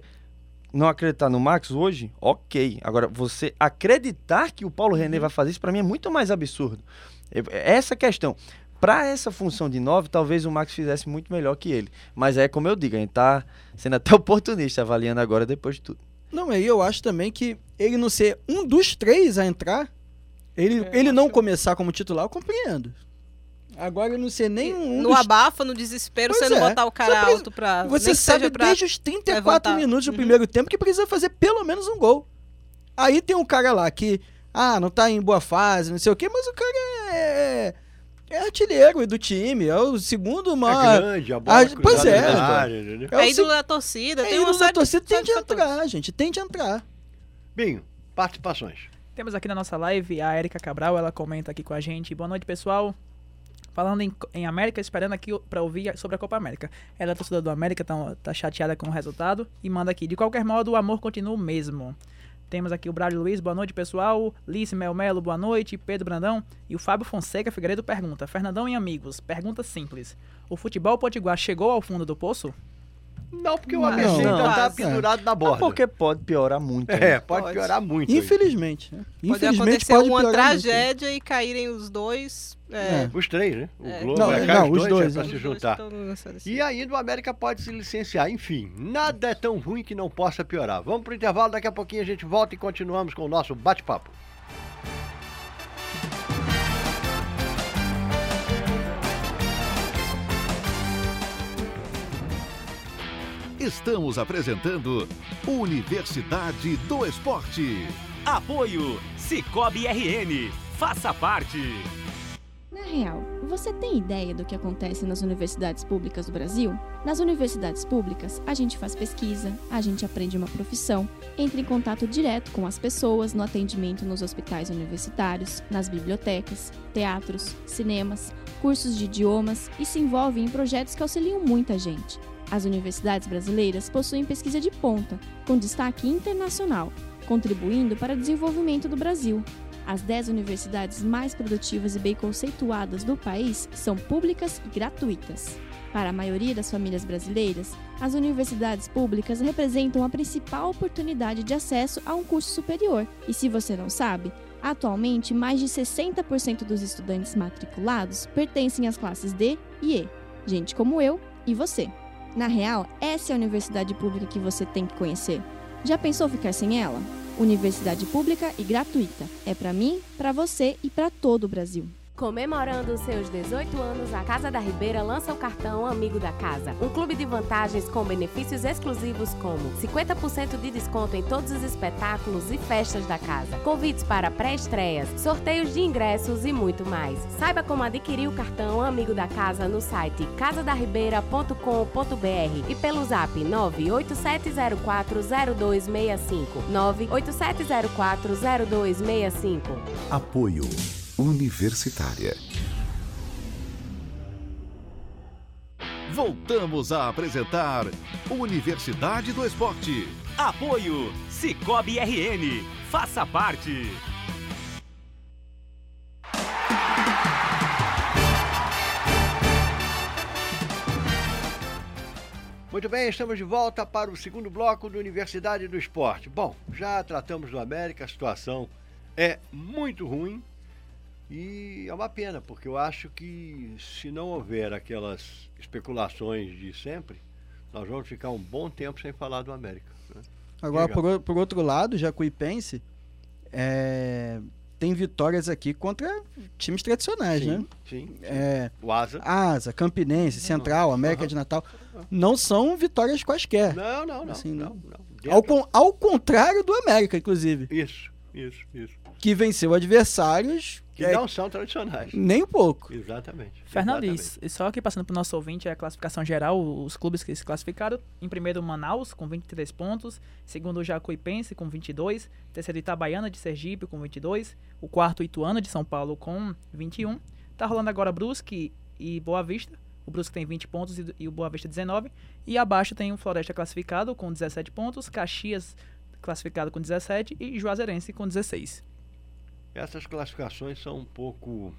Speaker 2: não acreditar no Max hoje, ok. Agora, você acreditar que o Paulo René vai fazer isso, para mim é muito mais absurdo. Essa questão. Para essa função de 9, talvez o Max fizesse muito melhor que ele. Mas é como eu digo, a gente tá sendo até oportunista avaliando agora depois de tudo.
Speaker 3: Não, aí eu acho também que ele não ser um dos três a entrar, ele,
Speaker 4: É,
Speaker 3: ele
Speaker 4: eu
Speaker 3: não
Speaker 4: acho-
Speaker 3: começar como titular, eu compreendo. Agora ele não ser nem um
Speaker 4: no
Speaker 3: dos
Speaker 4: abafa, no desespero,
Speaker 3: Pois
Speaker 4: você não
Speaker 3: é.
Speaker 4: botar o cara
Speaker 3: Você precisa-
Speaker 4: alto pra.
Speaker 3: Você
Speaker 4: que
Speaker 3: sabe
Speaker 4: pra-
Speaker 3: desde os 34
Speaker 4: levantar.
Speaker 3: minutos do
Speaker 4: Uhum.
Speaker 3: primeiro tempo que precisa fazer pelo menos um gol. Aí tem um cara lá que, ah, não tá em boa fase, não sei o quê, mas o cara é, é artilheiro do time, é o segundo
Speaker 1: É
Speaker 3: maior.
Speaker 1: grande, a bola
Speaker 3: Ah, pois é.
Speaker 1: área, entendeu?
Speaker 3: É,
Speaker 4: É ídolo da torcida,
Speaker 3: é
Speaker 4: tem
Speaker 3: ídolo
Speaker 4: uma
Speaker 3: da torcida, tem de entrar, gente, tem de entrar.
Speaker 1: Binho, participações.
Speaker 5: Temos aqui na nossa live a Erika Cabral, ela comenta aqui com a gente. Boa noite, pessoal. Falando em, em América, esperando aqui pra ouvir sobre a Copa América. Ela é torcedora do América, tá, tá chateada com o resultado e manda aqui. De qualquer modo, o amor continua o mesmo. Temos aqui o Braulio Luiz, boa noite, pessoal. Lice Melmelo, boa noite. Pedro Brandão. E o Fábio Fonseca Figueiredo pergunta: Fernandão e amigos, pergunta simples. O futebol potiguar chegou ao fundo do poço?
Speaker 1: Não, porque o ABC ainda tá
Speaker 4: É.
Speaker 1: pendurado na
Speaker 2: Ah,
Speaker 1: borda.
Speaker 2: porque pode piorar muito.
Speaker 1: É,
Speaker 2: né?
Speaker 1: pode, piorar muito.
Speaker 3: Infelizmente. né?
Speaker 4: Pode
Speaker 3: Infelizmente
Speaker 4: acontecer
Speaker 3: pode
Speaker 4: uma
Speaker 3: piorar muito.
Speaker 4: tragédia e caírem os dois. É,
Speaker 3: É.
Speaker 1: Os três, né? O
Speaker 4: É.
Speaker 1: Globo
Speaker 3: Não,
Speaker 1: é,
Speaker 3: é,
Speaker 1: cá,
Speaker 3: não,
Speaker 1: os dois,
Speaker 3: dois,
Speaker 1: é pra
Speaker 3: é.
Speaker 1: se juntar.
Speaker 4: estão nessa decisão.
Speaker 1: E ainda o América pode se licenciar. Enfim, nada é tão ruim que não possa piorar. Vamos pro intervalo, daqui a pouquinho a gente volta e continuamos com o nosso bate-papo.
Speaker 6: Estamos apresentando Universidade do Esporte.
Speaker 7: Apoio Cicobi RN. Faça parte.
Speaker 8: Na real, você tem ideia do que acontece nas universidades públicas do Brasil? Nas universidades públicas, a gente faz pesquisa, a gente aprende uma profissão, entra em contato direto com as pessoas no atendimento nos hospitais universitários, nas bibliotecas, teatros, cinemas, cursos de idiomas e se envolve em projetos que auxiliam muita gente. As universidades brasileiras possuem pesquisa de ponta, com destaque internacional, contribuindo para o desenvolvimento do Brasil. As 10 universidades mais produtivas e bem conceituadas do país são públicas e gratuitas. Para a maioria das famílias brasileiras, as universidades públicas representam a principal oportunidade de acesso a um curso superior. E se você não sabe, atualmente mais de 60% dos estudantes matriculados pertencem às classes D e E, gente como eu e você. Na real, essa é a universidade pública que você tem que conhecer. Já pensou ficar sem ela? Universidade pública e gratuita. É para mim, para você e para todo o Brasil.
Speaker 9: Comemorando seus 18 anos, a Casa da Ribeira lança o cartão Amigo da Casa, um clube de vantagens com benefícios exclusivos como 50% de desconto em todos os espetáculos e festas da casa, convites para pré-estreias, sorteios de ingressos e muito mais. Saiba como adquirir o cartão Amigo da Casa no site casadarribeira.com.br e pelo zap 987040265. 987040265.
Speaker 6: Apoio Universitária. Voltamos a apresentar Universidade do Esporte.
Speaker 7: Apoio Cicobi RN. Faça parte.
Speaker 1: Muito bem, estamos de volta para o segundo bloco do Universidade do Esporte. Bom, já tratamos do América, a situação é muito ruim e é uma pena, porque eu acho que se não houver aquelas especulações de sempre, nós vamos ficar um bom tempo sem falar do América. né?
Speaker 3: Agora, por, por outro lado, Jacuipense é, tem vitórias aqui contra times tradicionais, né?
Speaker 1: Sim, sim.
Speaker 3: É,
Speaker 1: O Asa.
Speaker 3: Asa, Campinense, Central, América
Speaker 1: Aham.
Speaker 3: de Natal. Não são vitórias quaisquer.
Speaker 1: Não, não, não.
Speaker 3: Assim,
Speaker 1: não,
Speaker 3: não.
Speaker 1: não.
Speaker 3: Ao, ao contrário do América, inclusive,
Speaker 1: Isso, isso, isso.
Speaker 3: Que venceu adversários
Speaker 1: Que
Speaker 3: é,
Speaker 1: não são tradicionais.
Speaker 3: nem um pouco.
Speaker 1: Exatamente. Exatamente.
Speaker 5: e só aqui passando para o nosso ouvinte, a classificação geral, os clubes que se classificaram. Em primeiro, Manaus, com 23 pontos. Segundo, o Jacuipense, com 22. Terceiro, Itabaiana, de Sergipe, com 22. O quarto, Ituano, de São Paulo, com 21. Tá rolando agora Brusque e Boa Vista. O Brusque tem 20 pontos e, e o Boa Vista 19. E abaixo tem o Floresta classificado, com 17 pontos. Caxias classificado com 17 e Juazeirense com 16.
Speaker 1: Essas classificações são um pouco.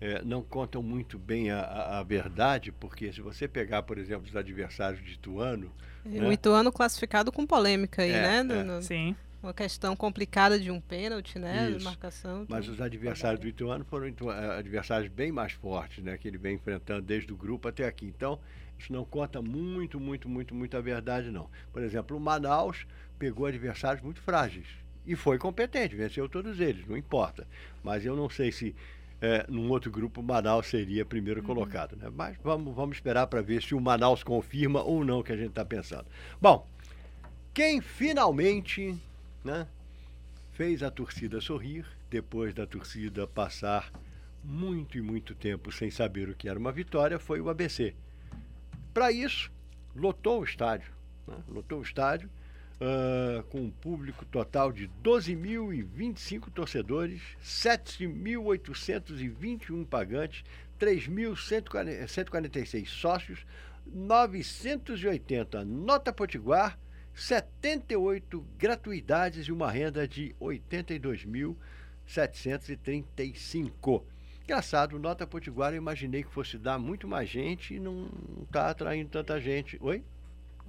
Speaker 1: é, não contam muito bem a, a- a verdade, porque se você pegar, por exemplo, os adversários de Ituano,
Speaker 4: O
Speaker 1: né?
Speaker 4: Ituano classificado com polêmica aí,
Speaker 1: É,
Speaker 4: né?
Speaker 1: é.
Speaker 4: No-
Speaker 5: Sim.
Speaker 4: Uma questão complicada de um pênalti, né?
Speaker 1: Isso.
Speaker 4: Marcação.
Speaker 1: mas os adversários do Ituano foram eh, adversários bem mais fortes, né? Que ele vem enfrentando desde o grupo até aqui. Então, isso não conta muito, muito, muito, muito a verdade, não. Por exemplo, o Manaus pegou adversários muito frágeis e foi competente, venceu todos eles, não importa. Mas eu não sei se eh, num outro grupo o Manaus seria primeiro colocado, né? Mas vamos, vamos esperar para ver se o Manaus confirma ou não o que a gente está pensando. Bom, quem finalmente, né? fez a torcida sorrir, depois da torcida passar muito e muito tempo sem saber o que era uma vitória, foi o ABC. Para isso, lotou o estádio. né? Lotou o estádio. Ah, com um público total de 12.025 torcedores, 7.821 pagantes, 3.146 sócios, 980 nota potiguar, 78 gratuidades e uma renda de 82.735. Engraçado, nota potiguar eu imaginei que fosse dar muito mais gente e não está atraindo tanta gente. Oi?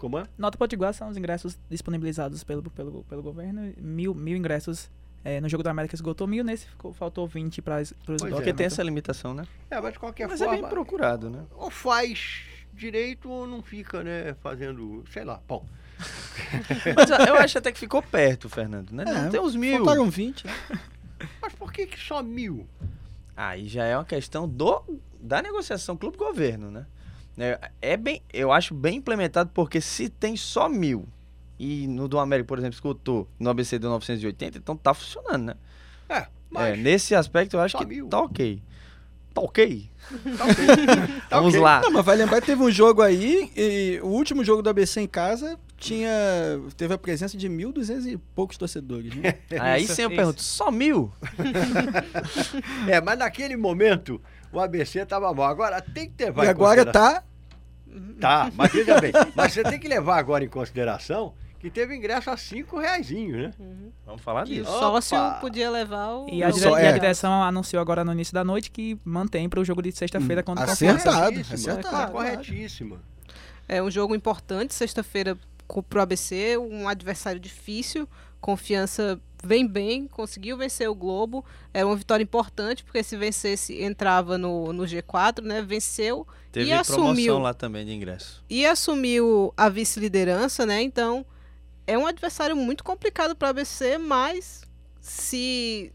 Speaker 1: Como é?
Speaker 5: Nota Potiguar são os ingressos disponibilizados pelo, pelo, pelo governo. Mil, mil ingressos é, no Jogo da América esgotou mil, nesse ficou, faltou 20 para os
Speaker 1: Pois é.
Speaker 2: Porque tem essa limitação, né?
Speaker 1: É, mas de qualquer
Speaker 2: Mas é
Speaker 1: forma.
Speaker 2: bem procurado, né?
Speaker 1: ou faz direito ou não fica, né, fazendo, sei lá, bom.
Speaker 2: Mas eu- acho até que ficou perto, Fernando, né? Não
Speaker 3: É,
Speaker 2: tem uns mil.
Speaker 3: Faltaram 20, né?
Speaker 1: Mas por que, que só mil?
Speaker 2: Aí já é uma questão do da negociação clube-governo, né? É, é bem, eu acho bem implementado porque se tem só mil e no do América, por exemplo, escutou, no ABC deu 980, então tá funcionando, né?
Speaker 1: É,
Speaker 2: É,
Speaker 1: mas
Speaker 2: nesse aspecto eu acho que
Speaker 1: mil.
Speaker 2: tá ok. Tá ok?
Speaker 1: tá ok. Tá
Speaker 2: Vamos
Speaker 1: ok.
Speaker 2: lá.
Speaker 3: Não, mas vai lembrar que teve um jogo aí, e o último jogo do ABC em casa tinha. Teve a presença de 1.200 e poucos torcedores, né?
Speaker 2: Aí sim eu pergunto, só mil?
Speaker 1: É, mas naquele momento o ABC tava mal. Agora tem que levar
Speaker 3: e
Speaker 1: em
Speaker 3: agora
Speaker 1: consideração-
Speaker 3: tá.
Speaker 1: Tá, mas veja bem. Mas você tem que levar agora em consideração que teve ingresso a cinco reaisinho, né?
Speaker 2: Vamos falar
Speaker 4: Que o
Speaker 2: disso.
Speaker 4: sócio
Speaker 1: Opa!
Speaker 4: podia levar o.
Speaker 5: E a, dire-
Speaker 3: só
Speaker 5: e a
Speaker 3: é.
Speaker 5: direção anunciou agora no início da noite que mantém para o jogo de sexta-feira contra o Confiança.
Speaker 3: Acertado,
Speaker 1: Corretíssima,
Speaker 3: acertado.
Speaker 1: tá corretíssima.
Speaker 4: É um jogo importante, sexta-feira co- pro ABC, um adversário difícil. Confiança vem bem, conseguiu vencer o Globo. É uma vitória importante, porque se vencesse, entrava no, no G4, né? Venceu
Speaker 2: Teve
Speaker 4: e
Speaker 2: promoção
Speaker 4: assumiu.
Speaker 2: lá também de ingresso.
Speaker 4: e assumiu a vice-liderança, né? Então, é um adversário muito complicado para o ABC, mas se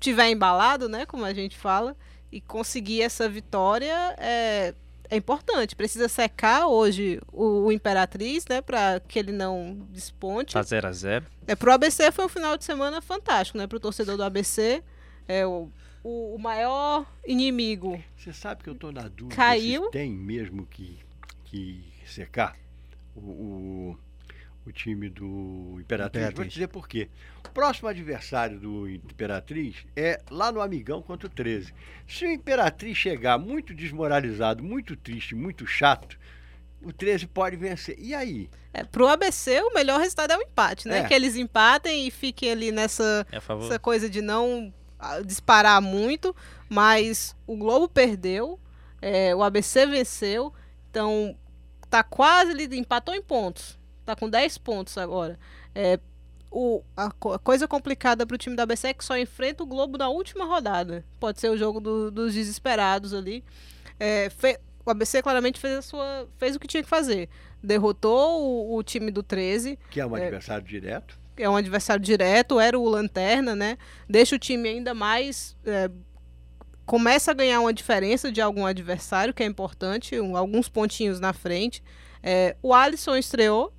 Speaker 4: tiver embalado, né, como a gente fala, e conseguir essa vitória é, é importante. Precisa secar hoje o, o Imperatriz, né, para que ele não desponte.
Speaker 2: Tá 0 a 0
Speaker 4: É, pro ABC foi um final de semana fantástico, né? Pro torcedor do ABC, é o, o, o maior inimigo.
Speaker 1: Você sabe que eu tô na dúvida
Speaker 4: Caiu.
Speaker 1: se tem mesmo que, que secar o, o, o time do Imperatriz. Vou
Speaker 3: Imperatriz.
Speaker 1: te dizer por quê. O próximo adversário do Imperatriz é lá no Amigão contra o 13. Se o Imperatriz chegar muito desmoralizado, muito triste, muito chato, o 13 pode vencer. E aí?
Speaker 4: É, pro ABC, o melhor resultado é o empate, né?
Speaker 1: É.
Speaker 4: Que eles empatem e fiquem ali nessa
Speaker 2: É
Speaker 4: essa coisa de não ah, disparar muito, mas o Globo perdeu, é, o ABC venceu, então tá quase ali, empatou em pontos, tá com 10 pontos agora. É, o, a, co- a coisa complicada pro time do ABC é que só enfrenta o Globo na última rodada. Pode ser o jogo do- dos desesperados ali. É, o ABC claramente fez, a sua, fez o que tinha que fazer. Derrotou o, o time do 13,
Speaker 1: Que é um
Speaker 4: É.
Speaker 1: adversário direto.
Speaker 4: é um adversário direto, era o Lanterna, né? Deixa o time ainda mais. é, começa a ganhar uma diferença de algum adversário, que é importante, um- alguns pontinhos na frente. É, o Alisson estreou,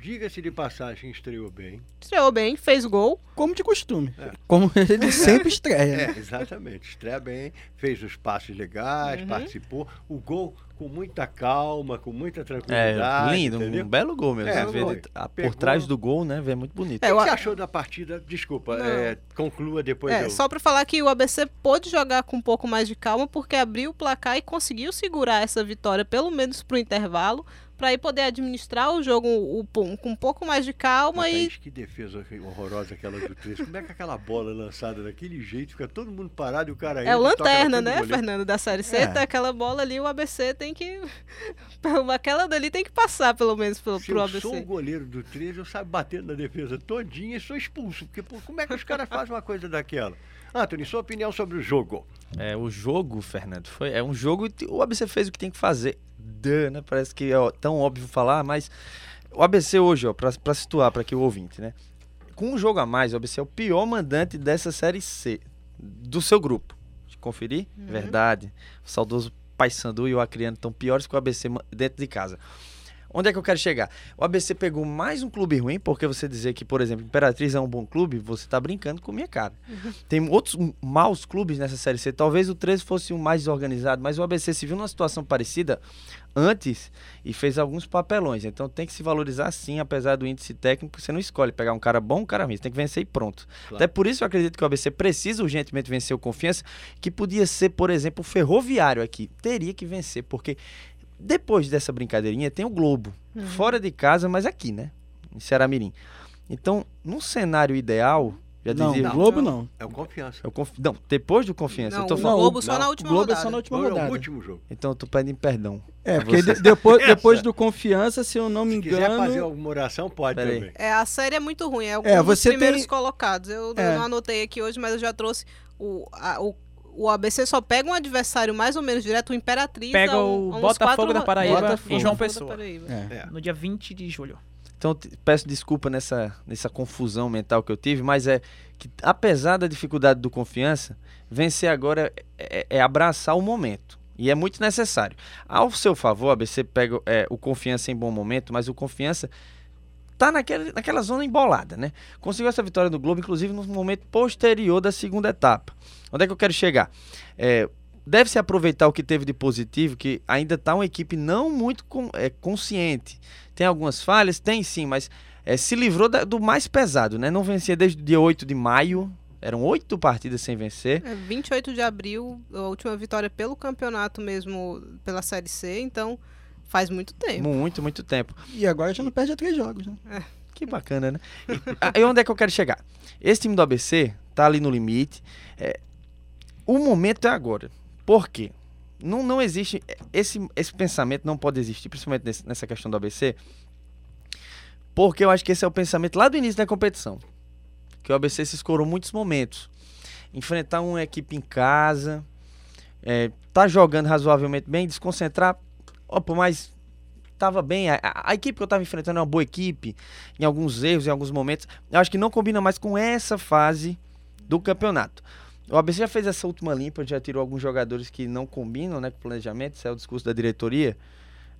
Speaker 1: Diga-se de passagem, estreou bem.
Speaker 4: estreou bem, fez gol.
Speaker 3: Como de costume. Como ele sempre estreia. né?
Speaker 1: É, exatamente. Estreia bem, fez os passes legais,
Speaker 4: Uhum.
Speaker 1: participou. O gol com muita calma, com muita
Speaker 2: É,
Speaker 1: tranquilidade.
Speaker 2: lindo,
Speaker 1: entendeu?
Speaker 2: um belo gol mesmo.
Speaker 1: É,
Speaker 2: Você vê a- por
Speaker 1: Pegou.
Speaker 2: trás do gol, né? Vê muito bonito.
Speaker 1: O
Speaker 4: É,
Speaker 1: que
Speaker 4: eu
Speaker 1: você achou da partida? Desculpa, é, conclua depois.
Speaker 4: É,
Speaker 1: eu...
Speaker 4: só para falar que o ABC pôde jogar com um pouco mais de calma, porque abriu o placar e conseguiu segurar essa vitória, pelo menos pro intervalo, para poder administrar o jogo o- o- com um pouco mais de calma
Speaker 1: Mas,
Speaker 4: e
Speaker 1: Thaís, que defesa horrorosa aquela do 13. Como é que aquela bola lançada daquele jeito, fica todo mundo parado e o cara
Speaker 4: É o lanterna, né. Fernando, da Série C.
Speaker 3: É.
Speaker 4: Tá aquela bola ali, o ABC tem que. Aquela dali tem que passar, pelo menos, pro,
Speaker 1: Se
Speaker 4: pro
Speaker 1: eu
Speaker 4: ABC.
Speaker 1: sou o goleiro do 13, eu saio batendo na defesa todinha e sou expulso. Porque pô, como é que os caras fazem uma coisa daquela? Anthony, sua opinião sobre o jogo?
Speaker 2: É, o jogo, Fernando, foi, é um jogo e o ABC fez o que tem que fazer. Duh, né? Parece que é tão óbvio falar, mas o ABC hoje, ó, pra, pra situar para que o ouvinte, né? Com um jogo a mais, o ABC é o pior mandante dessa Série C, do seu grupo. Deixa eu conferir? Verdade. O saudoso Paysandu e o Acriano estão piores que o ABC dentro de casa. Onde é que eu quero chegar? O ABC pegou mais um clube ruim, porque você dizer que, por exemplo, Imperatriz é um bom clube, você tá brincando com minha cara. Tem outros maus clubes nessa Série C. Talvez o 13 fosse o mais organizado, mas o ABC se viu numa situação parecida antes e fez alguns papelões. Então tem que se valorizar sim, apesar do índice técnico, você não escolhe pegar um cara bom, um cara ruim, você tem que vencer e pronto.
Speaker 1: Claro.
Speaker 2: Até por isso eu acredito que o ABC precisa urgentemente vencer o Confiança, que podia ser, por exemplo, o Ferroviário aqui. Teria que vencer, porque depois dessa brincadeirinha tem o Globo, fora de casa, mas aqui, né? Em Ceará-Mirim. Então, num cenário ideal, já
Speaker 3: Não,
Speaker 2: dizia...
Speaker 3: o Globo não.
Speaker 1: É o confiança.
Speaker 2: É o confi- Não, depois do Confiança.
Speaker 4: Não,
Speaker 2: eu tô
Speaker 4: o
Speaker 2: falando...
Speaker 4: Globo só
Speaker 1: não,
Speaker 4: na
Speaker 3: O
Speaker 4: última
Speaker 3: Globo
Speaker 4: rodada.
Speaker 3: é só na última
Speaker 1: Não, é o
Speaker 3: rodada.
Speaker 1: último jogo.
Speaker 2: Então eu tô pedindo perdão.
Speaker 3: É, porque de- depois, depois do Confiança, se eu não me
Speaker 1: Se quiser fazer
Speaker 3: engano...
Speaker 1: alguma oração, pode
Speaker 2: Pera aí.
Speaker 1: também.
Speaker 4: É, a série é muito ruim. É, um
Speaker 3: É,
Speaker 4: dos
Speaker 3: você
Speaker 4: primeiros
Speaker 3: tem-
Speaker 4: colocados. Eu, eu
Speaker 3: É.
Speaker 4: não anotei aqui hoje, mas eu já trouxe o, a- o, o ABC só pega um adversário mais ou menos direto, o Imperatriz.
Speaker 5: Pega
Speaker 4: um-
Speaker 5: o Botafogo
Speaker 4: quatro
Speaker 5: da Paraíba
Speaker 3: Botafogo.
Speaker 5: em João Pessoa.
Speaker 3: É.
Speaker 1: É.
Speaker 5: No dia 20 de julho.
Speaker 2: Então peço desculpa nessa, nessa confusão mental que eu tive, mas é que apesar da dificuldade do confiança, vencer agora é, é abraçar o momento. E é muito necessário. Ao seu favor, a ABC pega é, o confiança em bom momento, mas o confiança tá naquele, naquela zona embolada, né? Conseguiu essa vitória do Globo, inclusive no momento posterior da segunda etapa. Onde é que eu quero chegar? É, Deve-se aproveitar o que teve de positivo, que ainda está uma equipe não muito con- é, consciente. Tem algumas falhas? Tem sim, mas é, se livrou da- do mais pesado, né? Não vencia desde o dia 8 de maio. Eram oito partidas sem vencer.
Speaker 4: É, 28 de abril, a última vitória pelo campeonato mesmo, pela Série C, então faz muito tempo.
Speaker 2: Muito, muito tempo.
Speaker 3: E agora já não perde a três jogos, né?
Speaker 2: Que bacana, né? E, aí onde é que eu quero chegar? Esse time do ABC tá ali no limite. É, o momento é agora. Por quê? Não, não existe. Esse, esse pensamento não pode existir, principalmente nesse- nessa questão do ABC. Porque eu acho que esse é o pensamento lá do início da competição. Que o ABC se escorou muitos momentos. Enfrentar uma equipe em casa, é, tá jogando razoavelmente bem, desconcentrar. Opa, mas tava bem. A, a- a equipe que eu tava enfrentando é uma boa equipe, em alguns erros, em alguns momentos. Eu acho que não combina mais com essa fase do campeonato. O ABC já fez essa última limpa, já tirou alguns jogadores que não combinam né, com o planejamento, isso é o discurso da diretoria.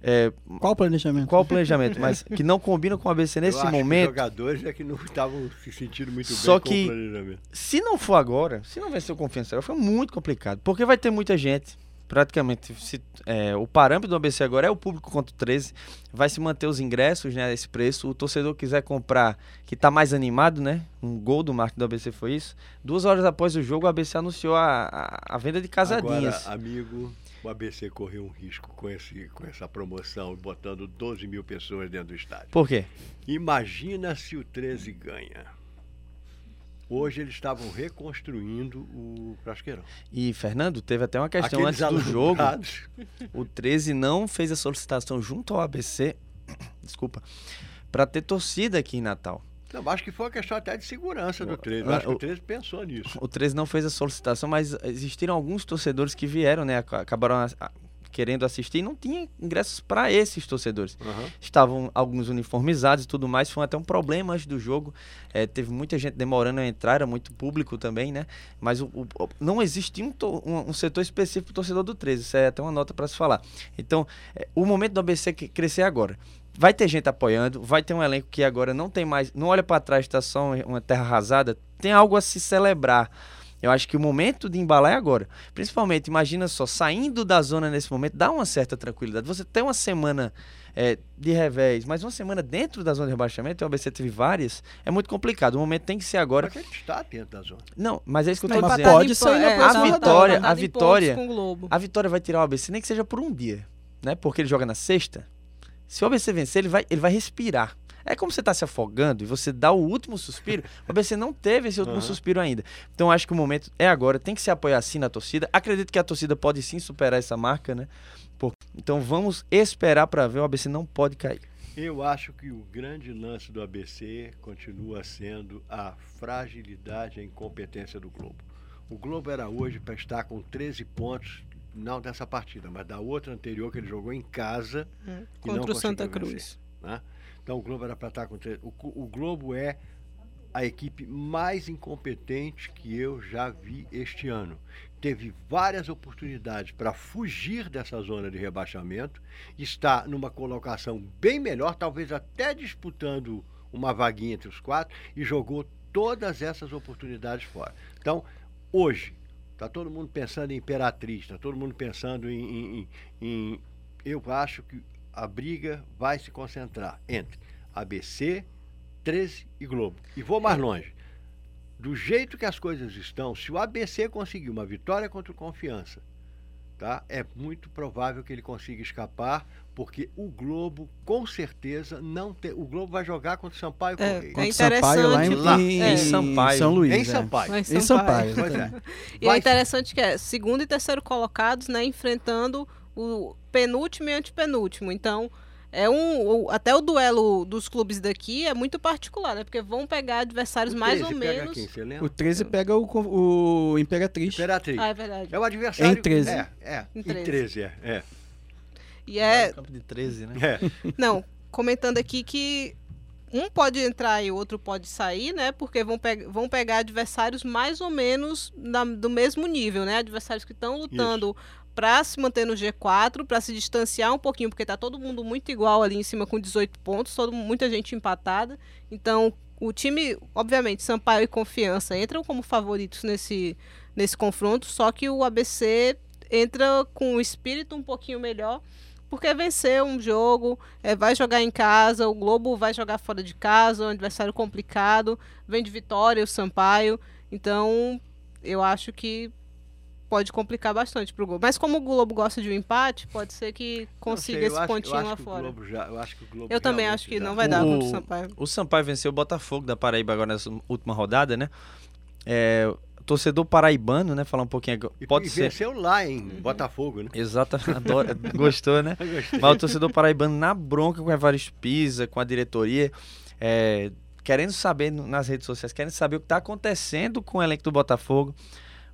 Speaker 2: É,
Speaker 3: Qual o planejamento?
Speaker 2: qual o planejamento? Mas que não combinam com o ABC nesse
Speaker 1: Eu acho que os
Speaker 2: momento.
Speaker 1: jogadores é que não estavam se sentindo muito
Speaker 2: Só
Speaker 1: bem
Speaker 2: que-
Speaker 1: com o planejamento.
Speaker 2: Se não for agora, se não vencer o confiança agora, foi muito complicado. Porque vai ter muita gente. Praticamente, se, é, o parâmetro do ABC agora é o público contra o 13. Vai se manter os ingressos, né? Esse preço. O torcedor quiser comprar, que tá mais animado, né? Um gol do marketing do ABC foi isso. Duas horas após o jogo, o ABC anunciou a, a, a venda de casadinhas.
Speaker 1: Agora, amigo, o ABC correu um risco com, esse, com essa promoção, botando 12 mil pessoas dentro do estádio.
Speaker 2: Por quê?
Speaker 1: Imagina se o 13 ganha. Hoje eles estavam reconstruindo o Frasqueirão.
Speaker 2: E, Fernando, teve até uma questão
Speaker 1: Aqueles
Speaker 2: antes do jogo. O 13 não fez a solicitação junto ao ABC, desculpa, para ter torcida aqui em Natal.
Speaker 1: Não, acho que foi uma questão até de segurança do 13. Eu
Speaker 2: Ah,
Speaker 1: acho que
Speaker 2: o-
Speaker 1: o 13 pensou nisso.
Speaker 2: O 13 não fez a solicitação, mas existiram alguns torcedores que vieram, né? ac- Acabaram querendo assistir e não tinha ingressos para esses torcedores.
Speaker 1: Aham.
Speaker 2: Estavam alguns uniformizados e tudo mais. Foi até um problema antes do jogo. Eh, teve muita gente demorando a entrar, era muito público também, né? Mas o, o- não existia um, um- um setor específico pro torcedor do 13. Isso é até uma nota para se falar. Então, eh, o momento do ABC crescer agora. Vai ter gente apoiando, vai ter um elenco que agora não tem mais, não olha para trás, está só um- uma terra arrasada, tem algo a se celebrar. Eu acho que o momento de embalar é agora. Principalmente, imagina só, saindo da zona nesse momento, dá uma certa tranquilidade. Você tem uma semana é, de revés, mas uma semana dentro da zona de rebaixamento, e o ABC teve várias, é muito complicado. O momento tem que ser agora.
Speaker 1: Mas ele está dentro da zona.
Speaker 2: Não, mas é isso que eu
Speaker 3: Não, mas
Speaker 2: dizendo.
Speaker 3: pode sair na
Speaker 4: é,
Speaker 3: próxima
Speaker 2: a vitória- a vitória-
Speaker 4: pontos com o Globo.
Speaker 2: A vitória vai tirar o ABC, nem que seja por um dia, né? Porque ele joga na sexta. Se o ABC vencer, ele vai, ele vai respirar. É como você tá se afogando e você dá o último suspiro. O ABC não teve esse último
Speaker 1: Aham.
Speaker 2: suspiro ainda. Então acho que o momento é agora. Tem que se apoiar sim na torcida. Acredito que a torcida pode sim superar essa marca, né? Por- Então vamos esperar para ver. O ABC não pode cair.
Speaker 1: Eu acho que o grande lance do ABC continua sendo a fragilidade e a incompetência do Globo. O Globo era hoje para estar com 13 pontos, não dessa partida, mas da outra anterior que ele jogou em casa. não
Speaker 4: Contra o Santa
Speaker 1: conseguiu
Speaker 4: Cruz.
Speaker 1: vencer, né? Então o Globo era para estar com 13. O, o Globo é a equipe mais incompetente que eu já vi este ano. teve várias oportunidades para fugir dessa zona de rebaixamento, está numa colocação bem melhor, talvez até disputando uma vaguinha entre os quatro, e jogou todas essas oportunidades fora. Então, hoje, está todo mundo pensando em Imperatriz, está todo mundo pensando em, em, em. Eu acho que a briga vai se concentrar entre ABC, 13 e Globo. E vou mais longe. Do jeito que as coisas estão, se o ABC conseguir uma vitória contra o Confiança, tá? É muito provável que ele consiga escapar, porque o Globo, com certeza, não tem. O Globo vai jogar contra o Sampaio
Speaker 4: É,
Speaker 1: Correia.
Speaker 4: é
Speaker 3: Contra o Sampaio lá em,
Speaker 4: interessante.
Speaker 3: em-
Speaker 4: É.
Speaker 3: em
Speaker 2: Sampaio.
Speaker 3: São Luís.
Speaker 1: Em
Speaker 3: é.
Speaker 1: Sampaio.
Speaker 4: Mas
Speaker 3: Em Sampaio.
Speaker 1: Pois é.
Speaker 4: E
Speaker 1: Vai-
Speaker 4: é interessante que é segundo e terceiro colocados, né, enfrentando o penúltimo e antepenúltimo. Então, é um até o duelo dos clubes daqui é muito particular, né? Porque vão pegar adversários
Speaker 1: O
Speaker 4: mais
Speaker 1: 13
Speaker 4: ou
Speaker 1: pega
Speaker 4: menos.
Speaker 1: Quem, você lembra?
Speaker 3: O 13 pega o, o Imperatriz.
Speaker 1: Imperatriz.
Speaker 4: Ah, é verdade.
Speaker 1: É o adversário.
Speaker 3: Em 13.
Speaker 1: É, é.
Speaker 4: Em
Speaker 1: Em
Speaker 4: 13.
Speaker 1: 13, é. é.
Speaker 4: E é,
Speaker 2: Campo de 13, né?
Speaker 1: é.
Speaker 4: Não, comentando aqui que um pode entrar e o outro pode sair, né? Porque vão, pe vão pegar adversários mais ou menos na- do mesmo nível, né? Adversários que estão lutando para se manter no G4, para se distanciar um pouquinho, porque tá todo mundo muito igual ali em cima com 18 pontos, todo, muita gente empatada. Então, o time, obviamente, Sampaio e Confiança entram como favoritos nesse, nesse confronto, só que o ABC entra com um espírito um pouquinho melhor porque venceu um jogo, é, vai jogar em casa, o Globo vai jogar fora de casa, um adversário complicado, vem de vitória o Sampaio, então eu acho que pode complicar bastante pro Globo. Mas como o Globo gosta de um empate, pode ser que consiga
Speaker 1: sei,
Speaker 4: esse
Speaker 1: acho-
Speaker 4: pontinho
Speaker 1: acho
Speaker 4: lá fora.
Speaker 1: Já- eu acho que o Globo
Speaker 4: Eu também acho que
Speaker 1: já-
Speaker 4: não vai dar
Speaker 2: O-
Speaker 4: contra o Sampaio.
Speaker 2: O Sampaio venceu o Botafogo da Paraíba agora nessa última rodada, né? É, torcedor paraibano, né? Falar um pouquinho agora.
Speaker 1: E,
Speaker 2: Pode
Speaker 1: e
Speaker 2: ser.
Speaker 1: venceu lá em
Speaker 4: Uhum.
Speaker 1: Botafogo, né?
Speaker 2: Exato, adora, gostou, né? Mas o torcedor paraibano na bronca com o Evaristo Pisa, com a diretoria, é, querendo saber nas redes sociais, querendo saber o que está acontecendo com o elenco do Botafogo.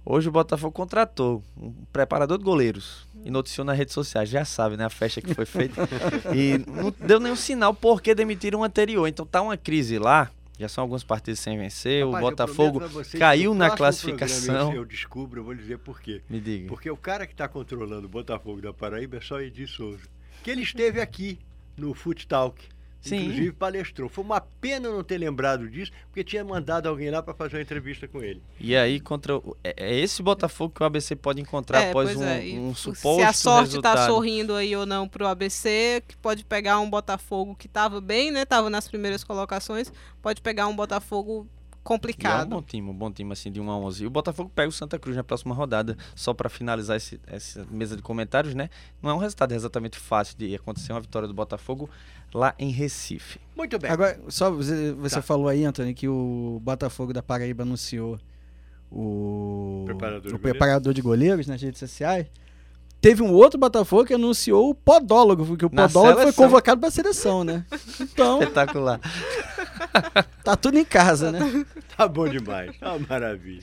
Speaker 2: Hoje o Botafogo contratou um preparador de goleiros e noticiou nas redes sociais, já sabe, né? A festa que foi feita. e não deu nenhum sinal porque demitiram o anterior. Então tá uma crise lá. Já são alguns partidos sem vencer.
Speaker 1: Rapaz,
Speaker 2: o Botafogo caiu na classificação.
Speaker 1: Eu, eu descubro, eu vou dizer por quê.
Speaker 2: Me diga.
Speaker 1: Porque o cara que está controlando o Botafogo da Paraíba é só Edi Souza. Que ele esteve aqui no Foot Talk.
Speaker 2: Sim.
Speaker 1: Inclusive palestrou. Foi uma pena não ter lembrado disso, porque tinha mandado alguém lá para fazer uma entrevista com ele.
Speaker 2: E aí, contra o- é, é esse Botafogo que o ABC pode encontrar
Speaker 4: É,
Speaker 2: após um,
Speaker 4: é, e
Speaker 2: um
Speaker 4: se
Speaker 2: suposto
Speaker 4: a sorte
Speaker 2: resultado.
Speaker 4: tá sorrindo aí ou não pro ABC, que pode pegar um Botafogo que tava bem, né? Tava nas primeiras colocações, pode pegar um Botafogo
Speaker 2: E é um
Speaker 4: complicado.
Speaker 2: bom time, um bom time assim de 1 a 11. E o Botafogo pega o Santa Cruz na próxima rodada, só para finalizar esse- essa mesa de comentários, né? Não é um resultado exatamente fácil de acontecer uma vitória do Botafogo lá em Recife.
Speaker 1: Muito bem.
Speaker 3: Agora, só você, você
Speaker 1: Tá.
Speaker 3: falou aí, Antônio, que o Botafogo da Paraíba anunciou o
Speaker 1: Preparador de
Speaker 3: o preparador de goleiros nas redes sociais. Teve um outro Botafogo que anunciou o podólogo, porque o
Speaker 2: Na
Speaker 3: podólogo foi
Speaker 2: seleção.
Speaker 3: convocado para a seleção, né? Então,
Speaker 2: Espetacular.
Speaker 3: tá tudo em casa, né?
Speaker 1: Tá bom demais. Tá uma maravilha.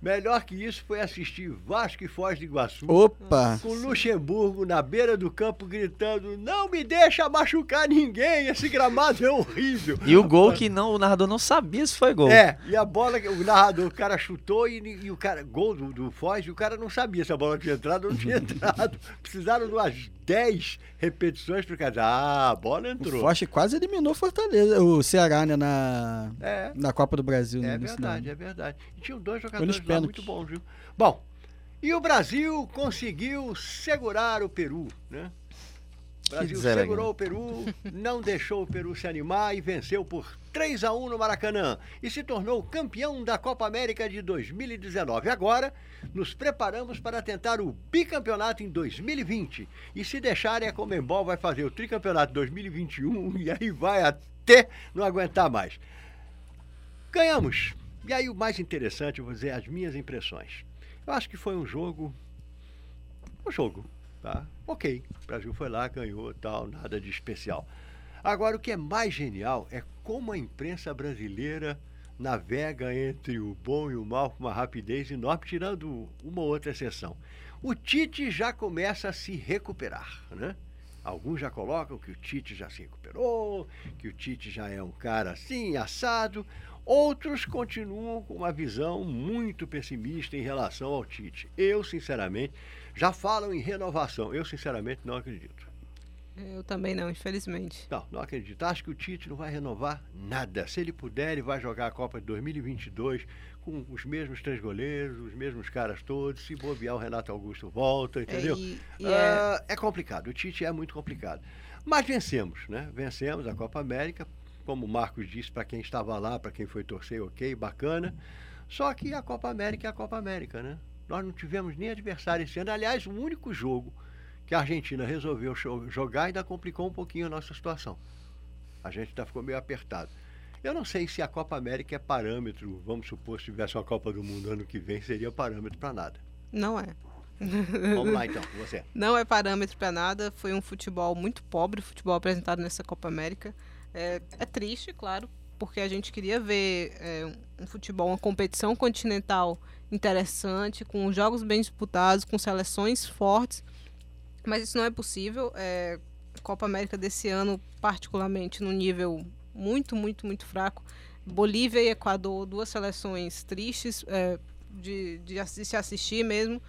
Speaker 1: Melhor que isso foi assistir Vasco e Foz de Iguaçu.
Speaker 3: Opa!
Speaker 1: Com Luxemburgo na beira do campo gritando: Não me deixa machucar ninguém, esse gramado é horrível.
Speaker 2: E o gol que não, o narrador não sabia se foi gol.
Speaker 1: É, e a bola, que o narrador, o cara chutou e, e o cara, gol do, do Foz, e o cara não sabia se a bola tinha entrado ou não tinha entrado. Precisaram de umas 10 repetições para dizer, ah, a bola
Speaker 3: O
Speaker 1: entrou.
Speaker 3: Forte quase eliminou Fortaleza, o Ceará, né, na,
Speaker 1: É,
Speaker 3: na Copa do Brasil. né,
Speaker 1: é verdade, é verdade. E tinham dois jogadores lá muito bons, viu? Bom, e o Brasil conseguiu segurar o Peru, né? O Brasil segurou o Peru, não deixou o Peru se animar e venceu por 3 a 1 no Maracanã e se tornou campeão da Copa América de 2019. Agora, nos preparamos para tentar o bicampeonato em 2020. E se deixarem, a Comembol vai fazer o tricampeonato 2021 e aí vai até não aguentar mais. Ganhamos. E aí o mais interessante, eu vou dizer as minhas impressões. Eu acho que foi um jogo. Um jogo, tá? Ok. O Brasil foi lá, ganhou tal, nada de especial. Agora, o que é mais genial é como a imprensa brasileira navega entre o bom e o mal com uma rapidez enorme, tirando uma ou outra exceção. O Tite já começa a se recuperar, né? Alguns já colocam que o Tite já se recuperou, que o Tite já é um cara assim, assado. Outros continuam com uma visão muito pessimista em relação ao Tite. Eu, sinceramente, já falam em renovação. Eu, sinceramente, não acredito.
Speaker 4: Eu também não, infelizmente.
Speaker 1: Não, não acredito. Acho que o Tite não vai renovar nada. Se ele puder, ele vai jogar a Copa de 2022 com os mesmos três goleiros, os mesmos caras todos. Se bobear, o Renato Augusto volta, entendeu?
Speaker 4: É, e- e
Speaker 1: Ah, é complicado. O Tite é muito complicado. Mas vencemos, né? Vencemos a Copa América. Como o Marcos disse, para quem estava lá, para quem foi torcer, ok, bacana. Só que a Copa América é a Copa América, né? Nós não tivemos nem adversário esse ano. Aliás, o único jogo que a Argentina resolveu jogar ainda complicou um pouquinho a nossa situação. A gente ainda ficou meio apertado. Eu não sei se a Copa América é parâmetro. Vamos supor, se tivesse uma Copa do Mundo ano que vem, seria parâmetro para nada.
Speaker 4: Não é.
Speaker 1: Vamos lá então, você.
Speaker 4: Não é parâmetro para nada. Foi um futebol muito pobre, o futebol apresentado nessa Copa América. É, é triste, claro, porque a gente queria ver é, um futebol, uma competição continental interessante, com jogos bem disputados, com seleções fortes. Mas isso não é possível. É, Copa América desse ano, particularmente, no nível muito, muito, muito fraco. Bolívia e Equador, duas seleções tristes é, de, de assi- se assistir mesmo.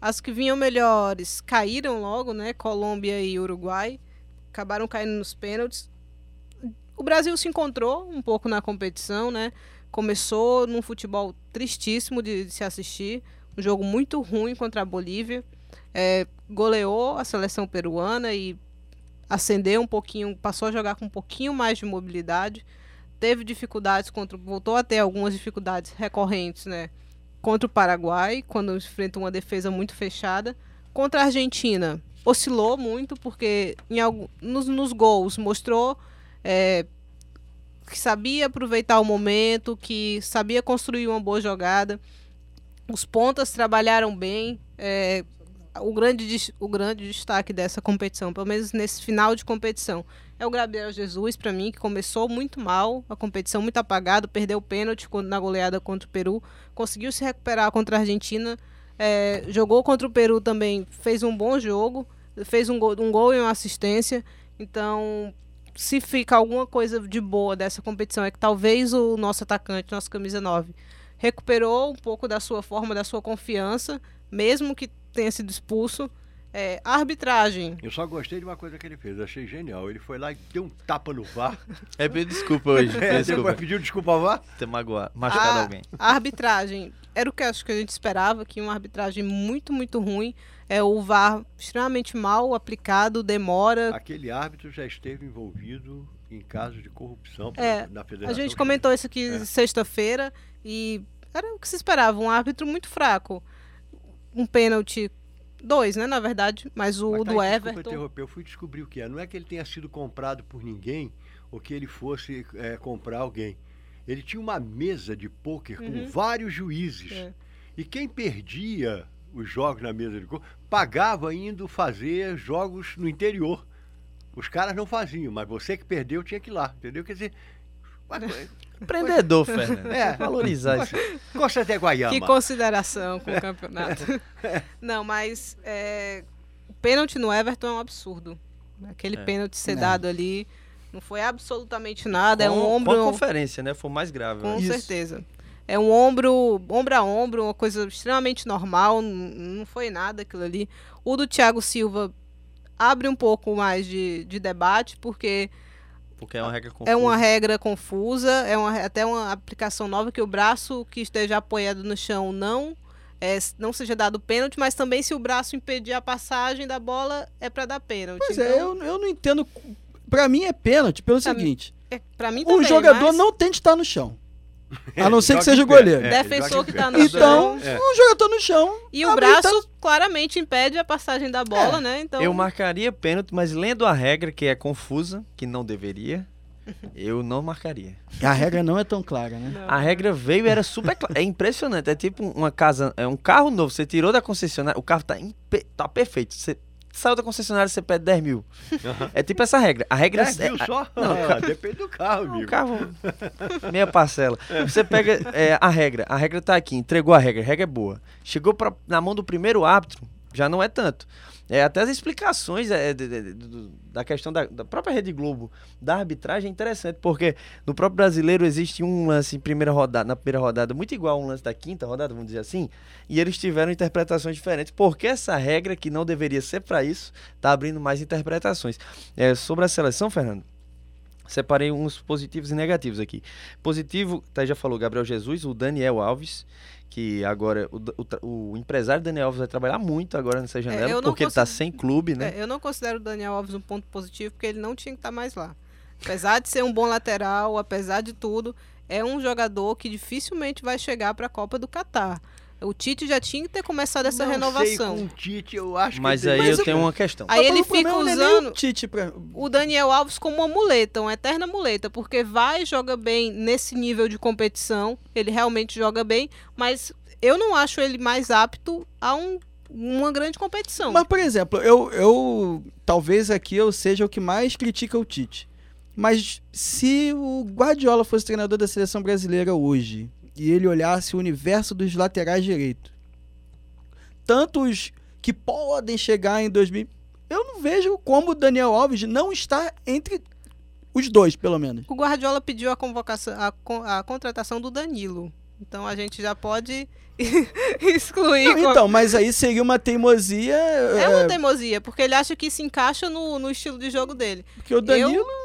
Speaker 4: As que vinham melhores caíram logo, né? Colômbia e Uruguai. Acabaram caindo nos pênaltis. O Brasil se encontrou um pouco na competição, né? Começou num futebol tristíssimo de, de se assistir. Um jogo muito ruim contra a Bolívia. É, goleou a seleção peruana e acendeu um pouquinho, passou a jogar com um pouquinho mais de mobilidade. Teve dificuldades contra, voltou a ter algumas dificuldades recorrentes, né? Contra o Paraguai, quando enfrenta uma defesa muito fechada. Contra a Argentina, oscilou muito, porque em algum, nos, nos gols mostrou é, que sabia aproveitar o momento, que sabia construir uma boa jogada. Os pontas trabalharam bem. é, o, grande, o grande destaque dessa competição, pelo menos nesse final de competição, é o Gabriel Jesus, para mim, que começou muito mal, a competição muito apagado, perdeu o pênalti na goleada contra o Peru, conseguiu se recuperar contra a Argentina, é, jogou contra o Peru também, fez um bom jogo, fez um um gol e uma assistência. Então, se fica alguma coisa de boa dessa competição, é que talvez o nosso atacante, nosso camisa 9, recuperou um pouco da sua forma, da sua confiança, mesmo que tenha sido expulso. É, a arbitragem.
Speaker 1: Eu só gostei de uma coisa que ele fez, achei genial. Ele foi lá e deu um tapa no VAR.
Speaker 2: É pedir desculpa hoje.
Speaker 1: É,
Speaker 2: desculpa.
Speaker 1: pediu desculpa ao VAR.
Speaker 2: Ter magoado, machucado
Speaker 4: a,
Speaker 2: alguém.
Speaker 4: a arbitragem era o que acho que a gente esperava, que uma arbitragem muito, muito ruim. É o VAR extremamente mal aplicado, demora.
Speaker 1: Aquele árbitro já esteve envolvido em casos de corrupção
Speaker 4: É,
Speaker 1: na
Speaker 4: A
Speaker 1: federação.
Speaker 4: gente comentou isso aqui
Speaker 1: É.
Speaker 4: sexta-feira e era o que se esperava, um árbitro muito fraco. Um pênalti, dois, né, na verdade, mas o
Speaker 1: Mas tá
Speaker 4: do Everton.
Speaker 1: interromper, eu fui descobrir o que é. Não é que ele tenha sido comprado por ninguém ou que ele fosse é, comprar alguém. Ele tinha uma mesa de pôquer
Speaker 4: Uhum.
Speaker 1: com vários juízes.
Speaker 4: É.
Speaker 1: E quem perdia os jogos na mesa de pôquer pagava indo fazer jogos no interior. Os caras não faziam, mas você que perdeu tinha que ir lá, entendeu? Quer dizer,
Speaker 2: Empreendedor, Fernando.
Speaker 1: É.
Speaker 2: Valorizar isso.
Speaker 1: Costa até Guaiama.
Speaker 4: Que consideração com o campeonato. Não, mas é, o pênalti no Everton é um absurdo. Aquele
Speaker 2: É.
Speaker 4: pênalti ser
Speaker 3: É.
Speaker 4: dado ali não foi absolutamente nada. é
Speaker 2: Com-
Speaker 4: um
Speaker 2: Com
Speaker 4: ombro.
Speaker 2: a conferência, né? Foi mais grave.
Speaker 4: Com
Speaker 2: acho.
Speaker 4: certeza. É um ombro, ombro a ombro, uma coisa extremamente normal, não foi nada aquilo ali. O do Thiago Silva abre um pouco mais de, de debate, porque
Speaker 2: Porque é uma regra confusa.
Speaker 4: é uma regra confusa, é uma, até uma aplicação nova que o braço que esteja apoiado no chão não é, não seja dado pênalti, mas também se o braço impedir a passagem da bola é para dar pênalti.
Speaker 3: Pois
Speaker 4: Então,
Speaker 3: é, eu, eu não entendo. Pra mim é pênalti pelo
Speaker 4: Pra mim
Speaker 3: seguinte:
Speaker 4: é, para mim
Speaker 3: o
Speaker 4: também,
Speaker 3: jogador
Speaker 4: mas
Speaker 3: não tem de estar no chão. A não ser que seja o goleiro.
Speaker 1: É,
Speaker 4: defensor que tá no
Speaker 3: Então,
Speaker 4: chão
Speaker 1: É.
Speaker 3: o jogador no chão.
Speaker 4: e o
Speaker 3: abre,
Speaker 4: braço
Speaker 3: tá-
Speaker 4: claramente impede a passagem da bola,
Speaker 3: É.
Speaker 4: né? Então
Speaker 2: Eu marcaria pênalti, mas lendo a regra, que é confusa, que não deveria, eu não marcaria.
Speaker 3: A regra não é tão clara, né?
Speaker 4: não.
Speaker 2: A regra veio e era super clara. É impressionante. É tipo uma casa, é um carro novo. Você tirou da concessionária, o carro tá, impe- tá perfeito. Você saiu da concessionária, você pede 10 mil. É tipo essa regra. A regra
Speaker 1: 10
Speaker 2: é,
Speaker 1: mil só?
Speaker 2: Não,
Speaker 1: Ah, depende do carro,
Speaker 2: Um
Speaker 1: amigo.
Speaker 2: carro, meia parcela. Você pega é, a regra, a regra tá aqui, entregou a regra, a regra é boa. Chegou pra, na mão do primeiro árbitro, já não é tanto. É, até as explicações é, de- de- de- da questão da, da própria Rede Globo, da arbitragem é interessante, porque no próprio brasileiro existe um lance em primeira rodada, na primeira rodada, muito igual a um lance da quinta rodada, vamos dizer assim, e eles tiveram interpretações diferentes, porque essa regra, que não deveria ser para isso, tá abrindo mais interpretações. É, sobre a seleção, Fernando, separei uns positivos e negativos aqui. Positivo, tá, já falou Gabriel Jesus, o Daniel Alves, que agora o, o o empresário Daniel Alves vai trabalhar muito agora nessa janela,
Speaker 4: eu não
Speaker 2: porque ele tá
Speaker 4: consigo-
Speaker 2: sem clube, né?
Speaker 4: É, eu não considero o Daniel Alves um ponto positivo, porque ele não tinha que estar mais lá. Apesar de ser um bom lateral, apesar de tudo, é um jogador que dificilmente vai chegar para a Copa do Catar. O Tite já tinha que ter começado essa
Speaker 1: Não
Speaker 4: renovação.
Speaker 1: Sei, com o Tite, eu acho
Speaker 2: Mas
Speaker 1: que
Speaker 2: aí
Speaker 1: tem-
Speaker 2: eu tenho uma questão.
Speaker 4: Aí ele fica
Speaker 3: é
Speaker 4: usando
Speaker 3: o Tite pra...
Speaker 4: o Daniel Alves como uma muleta, uma eterna muleta, porque vai, joga bem nesse nível de competição, ele realmente joga bem, mas eu não acho ele mais apto a um- uma grande competição.
Speaker 3: Mas, por exemplo, eu, eu. Talvez aqui eu seja o que mais critica o Tite. Mas se o Guardiola fosse treinador da seleção brasileira hoje e ele olhasse o universo dos laterais direitos, tantos que podem chegar em 2000. Eu não vejo como o Daniel Alves não está entre os dois, pelo menos.
Speaker 4: O Guardiola pediu a convocação, a, a contratação do Danilo. Então a gente já pode excluir.
Speaker 3: Não, então, mas aí seria uma teimosia.
Speaker 4: é
Speaker 3: é,
Speaker 4: uma teimosia, porque ele acha que se encaixa no, no estilo de jogo dele.
Speaker 3: Porque o Danilo,
Speaker 4: Eu-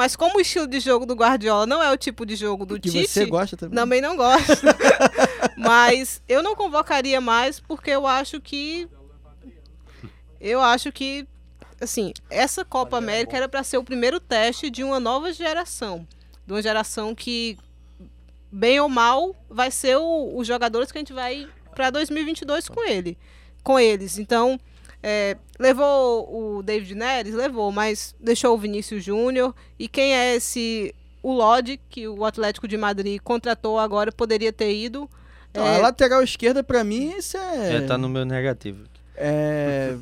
Speaker 4: mas como o estilo de jogo do Guardiola não é o tipo de jogo do
Speaker 3: que
Speaker 4: Tite,
Speaker 3: você gosta também.
Speaker 4: também não gosto. mas eu não convocaria mais porque eu acho que eu acho que assim, essa Copa América era para ser o primeiro teste de uma nova geração, de uma geração que bem ou mal vai ser o- os jogadores que a gente vai para 2022 com ele, com eles. Então, é, levou o David Neres, levou, mas deixou o Vinícius Júnior e quem é esse o Lodi que o Atlético de Madrid contratou agora poderia ter ido.
Speaker 3: Não,
Speaker 4: É,
Speaker 3: A lateral esquerda, pra mim, isso é.
Speaker 2: É, tá no meu negativo.
Speaker 3: É,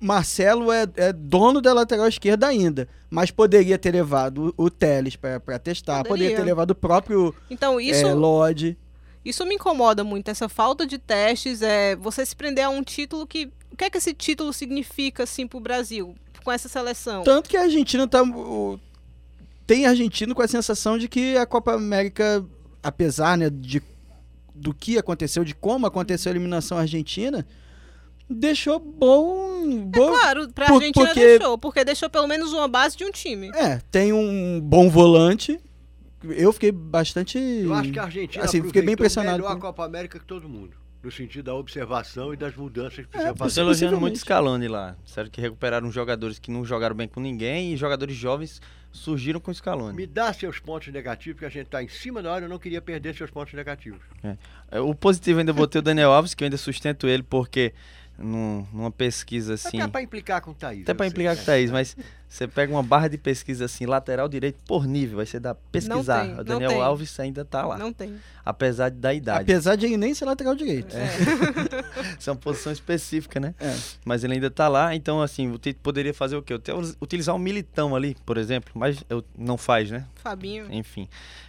Speaker 3: Marcelo é, é dono da lateral esquerda ainda, mas poderia ter levado o, o Teles para testar, poderia.
Speaker 4: Poderia.
Speaker 3: ter levado o próprio
Speaker 4: então isso
Speaker 3: é, Lodge.
Speaker 4: Isso me incomoda muito, essa falta de testes, é você se prender a um título que. O que é que esse título significa, assim, pro Brasil, com essa seleção?
Speaker 3: Tanto que a Argentina tá. o- tem argentino com a sensação de que a Copa América, apesar né, de, do que aconteceu, de como aconteceu a eliminação argentina, deixou bom. bom
Speaker 4: Claro, pra
Speaker 3: Por-
Speaker 4: Argentina
Speaker 3: porque-
Speaker 4: deixou, porque deixou pelo menos uma base de um time.
Speaker 3: É, tem um bom volante. Eu fiquei bastante.
Speaker 1: Eu acho que a Argentina
Speaker 3: Assim, fiquei bem impressionado
Speaker 1: melhor
Speaker 3: com-
Speaker 1: a Copa América que todo mundo. No sentido da observação e das mudanças que precisa
Speaker 3: É,
Speaker 2: Você
Speaker 1: fazer.
Speaker 2: elogiando muito Scaloni lá. Sério que recuperaram jogadores que não jogaram bem com ninguém e jogadores jovens surgiram com o Scaloni.
Speaker 1: Me dá seus pontos negativos, porque a gente está em cima da hora, eu não queria perder seus pontos negativos.
Speaker 2: É, O positivo ainda botei o Daniel Alves, que eu ainda sustento ele, porque num- numa pesquisa assim.
Speaker 1: Até para implicar com o Thaís.
Speaker 2: Até
Speaker 1: sei.
Speaker 2: implicar com o Thaís, mas você pega uma barra de pesquisa assim, lateral direito por nível, aí você dá pesquisar.
Speaker 4: tem,
Speaker 2: o
Speaker 4: não
Speaker 2: Daniel
Speaker 4: tem.
Speaker 2: Alves ainda tá lá,
Speaker 4: Não tem.
Speaker 2: apesar da idade.
Speaker 3: Apesar de ele nem ser lateral direito.
Speaker 4: É.
Speaker 2: Isso é uma posição específica, né?
Speaker 3: É.
Speaker 2: Mas ele ainda tá lá, então assim, o Tite poderia fazer o quê? Utilizar um militão ali, por exemplo, mas eu- não faz, né?
Speaker 4: Fabinho.
Speaker 2: Enfim,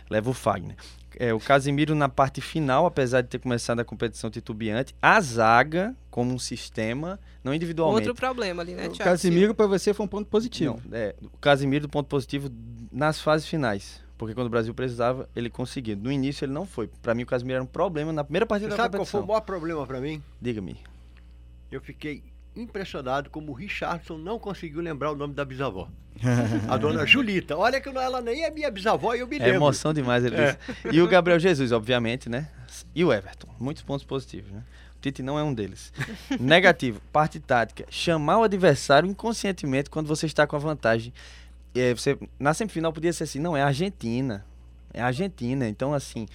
Speaker 2: leva o Fagner. É, o Casimiro na parte final, apesar de ter começado a competição titubeante, a zaga como um sistema, não individualmente.
Speaker 4: Outro problema ali, né,
Speaker 3: O
Speaker 4: Thiago?
Speaker 3: Casimiro, pra você, foi um ponto positivo.
Speaker 2: Não, é, o Casimiro do ponto positivo nas fases finais. Porque quando o Brasil precisava, ele conseguia. No início ele não foi. Pra mim o Casimiro era um problema na primeira partida
Speaker 1: Você
Speaker 2: da
Speaker 1: sabe qual foi
Speaker 2: competição.
Speaker 1: o maior problema para mim?
Speaker 2: Diga-me.
Speaker 1: Eu fiquei impressionado como o Richardson não conseguiu lembrar o nome da bisavó. A dona Julita. Olha que ela nem é minha bisavó e eu me
Speaker 2: É
Speaker 1: lembro.
Speaker 2: emoção demais, ele disse. E o Gabriel Jesus, obviamente, né? E o Everton. Muitos pontos positivos, né? O Tite não é um deles. Negativo, parte tática. Chamar o adversário inconscientemente quando você está com a vantagem. É, você, na semifinal podia ser assim, não, é a Argentina. É a Argentina. Então, assim,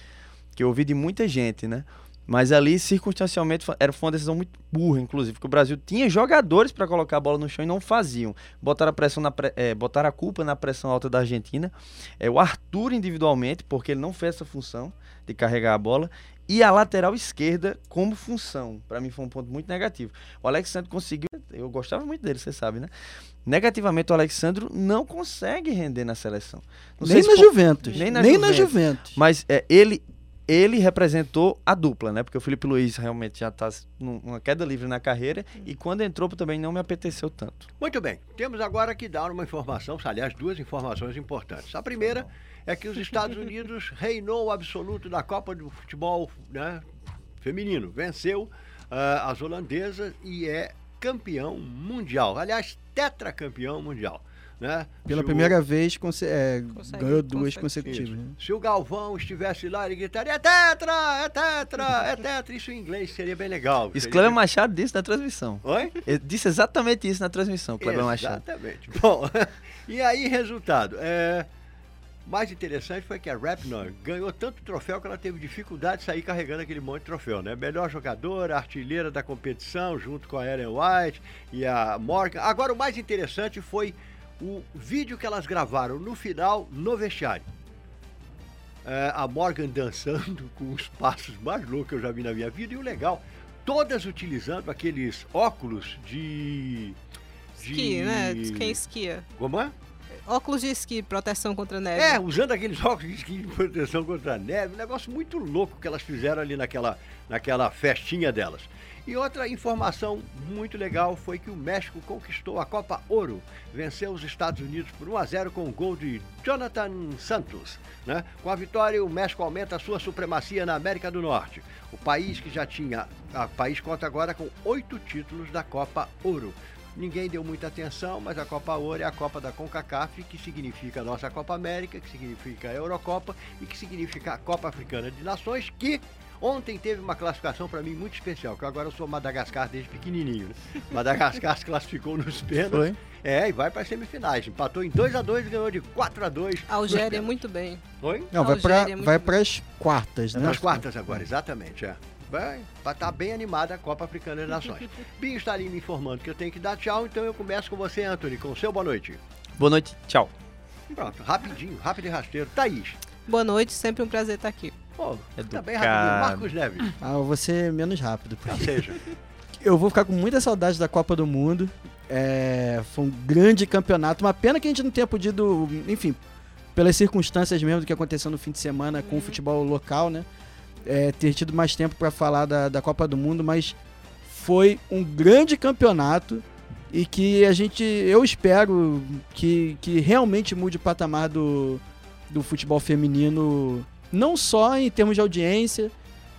Speaker 2: que eu ouvi de muita gente, né? Mas ali, circunstancialmente, era foi uma decisão muito burra, inclusive, porque o Brasil tinha jogadores para colocar a bola no chão e não faziam. Botaram a, pressão na pre- eh, botaram a culpa na pressão alta da Argentina. É, o Arthur individualmente, porque ele não fez essa função de carregar a bola. E a lateral esquerda como função. Para mim foi um ponto muito negativo. O Alexandre conseguiu. Eu gostava muito dele, você sabe, né? Negativamente, o Alexandre não consegue render na seleção. Não
Speaker 3: nem na Juventus.
Speaker 2: nem na
Speaker 3: nem
Speaker 2: Juventus.
Speaker 3: na Juventus.
Speaker 2: mas é, ele ele representou a dupla, né? Porque o Felipe Luiz realmente já está numa queda livre na carreira e quando entrou também não me apeteceu tanto.
Speaker 1: Muito bem, temos agora que dar uma informação, aliás, duas informações importantes. A primeira é que os Estados Unidos reinou o absoluto da Copa do Futebol né, feminino, venceu uh, as holandesas e é campeão mundial. Aliás, tetracampeão mundial. Né?
Speaker 3: Pela
Speaker 1: Se
Speaker 3: primeira vez conse- é,
Speaker 4: Consegue-
Speaker 3: ganhou duas
Speaker 4: consegue.
Speaker 3: consecutivas. Né?
Speaker 1: Se o Galvão estivesse lá, ele gritaria: é tetra, é tetra, é tetra. Isso em inglês seria bem legal.
Speaker 2: Isso Cleber Machado disse na transmissão.
Speaker 1: Oi?
Speaker 2: Ele disse exatamente isso na transmissão, Cleber Machado.
Speaker 1: Exatamente. Bom, e aí, resultado. É, mais interessante foi que a Rapnor ganhou tanto troféu que ela teve dificuldade de sair carregando aquele monte de troféu, né? Melhor jogadora, artilheira da competição, junto com a Ellen White e a Morgan. Agora, o mais interessante foi o vídeo que elas gravaram no final, no vestiário. É, a Morgan dançando com os passos mais loucos que eu já vi na minha vida. E o legal, todas utilizando aqueles óculos de. de...
Speaker 4: Esqui, né? Quem esquia.
Speaker 1: Como é?
Speaker 4: Óculos de esqui, proteção contra a neve.
Speaker 1: É, usando aqueles óculos de esqui de proteção contra a neve, um negócio muito louco que elas fizeram ali naquela, naquela festinha delas. E outra informação muito legal foi que o México conquistou a Copa Ouro, venceu os Estados Unidos por 1 a 0 com o gol de Jonathan Santos. Né? Com a vitória, o México aumenta sua supremacia na América do Norte. O país que já tinha, o país conta agora com oito títulos da Copa Ouro. Ninguém deu muita atenção, mas a Copa Ouro é a Copa da CONCACAF, que significa a nossa Copa América, que significa a Eurocopa e que significa a Copa Africana de Nações, que ontem teve uma classificação para mim muito especial, que agora eu sou Madagascar desde pequenininho. Né? Madagascar se classificou nos pênaltis.
Speaker 3: Foi?
Speaker 1: É, e vai para as semifinais. Empatou em 2 a 2 e ganhou de 4 a 2
Speaker 4: A Algéria muito bem.
Speaker 1: Oi?
Speaker 3: Não, vai para
Speaker 4: é
Speaker 3: vai
Speaker 4: bom.
Speaker 3: pras quartas, né?
Speaker 1: Nas quartas agora, exatamente, é. Vai, vai estar bem animada a Copa Africana das Nações. Binho está ali me informando que eu tenho que dar tchau, então eu começo com você, Anthony, com o seu boa noite.
Speaker 2: Boa noite, tchau.
Speaker 1: Pronto, rapidinho, rápido e rasteiro. Thaís.
Speaker 4: Boa noite, sempre um prazer estar aqui.
Speaker 1: Pô, tá bem rapidinho. Marcos Neves.
Speaker 3: Ah, eu vou ser menos rápido.
Speaker 1: Ou seja,
Speaker 3: Eu vou ficar com muita saudade da Copa do Mundo. É, foi um grande campeonato. Uma pena que a gente não tenha podido, enfim, pelas circunstâncias mesmo do que aconteceu no fim de semana com o futebol local, né? É, ter tido mais tempo para falar da, da Copa do Mundo, mas foi um grande campeonato e que a gente, eu espero que, que realmente mude o patamar do, do futebol feminino, não só em termos de audiência,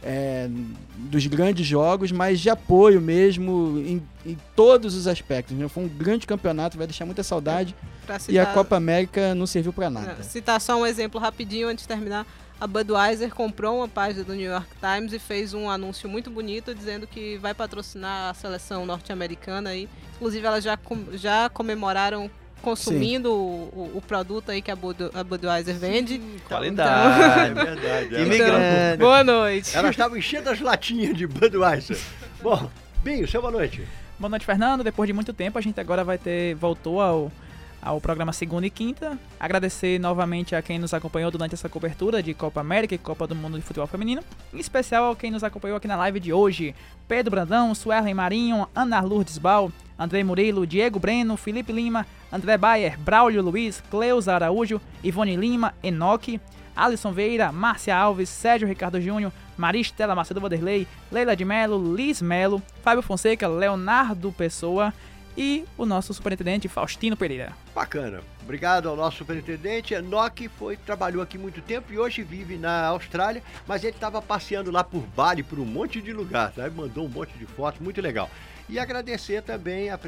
Speaker 3: é, dos grandes jogos, mas de apoio mesmo em, em todos os aspectos. né? Foi um grande campeonato, vai deixar muita saudade.
Speaker 4: Pra
Speaker 3: E a
Speaker 4: citar-
Speaker 3: Copa América não serviu para nada.
Speaker 4: Não, Citar só um exemplo rapidinho antes de terminar. A Budweiser comprou uma página do New York Times e fez um anúncio muito bonito dizendo que vai patrocinar a seleção norte-americana. Inclusive elas já, já comemoraram consumindo o, o- produto aí que a, Bud, a Budweiser vende.
Speaker 1: é
Speaker 2: Qualidade.
Speaker 1: verdade. é.
Speaker 2: Imigrante.
Speaker 4: Boa noite.
Speaker 1: Elas estavam enchendo as latinhas de Budweiser. Bom, Binho, seu boa noite.
Speaker 5: Boa noite, Fernando. Depois de muito tempo, a gente agora vai ter. voltou ao, ao programa segunda e quinta. Agradecer novamente a quem nos acompanhou durante essa cobertura de Copa América e Copa do Mundo de Futebol Feminino. Em especial a quem nos acompanhou aqui na live de hoje: Pedro Brandão, Suelen Marinho, Ana Lourdes Bal, André Murilo, Diego Breno, Felipe Lima, André Bayer, Braulio Luiz, Cleusa Araújo, Ivone Lima, Enoque. Alisson Veira, Márcia Alves, Sérgio Ricardo Júnior, Maristela Macedo Vanderlei, Leila de Melo, Liz Melo, Fábio Fonseca, Leonardo Pessoa e o nosso superintendente Faustino Pereira.
Speaker 1: Bacana. Obrigado ao nosso superintendente. Enoque foi, trabalhou aqui muito tempo e hoje vive na Austrália, mas ele estava passeando lá por Bali, por um monte de lugar, tá? Ele mandou um monte de fotos, muito legal. E agradecer também a,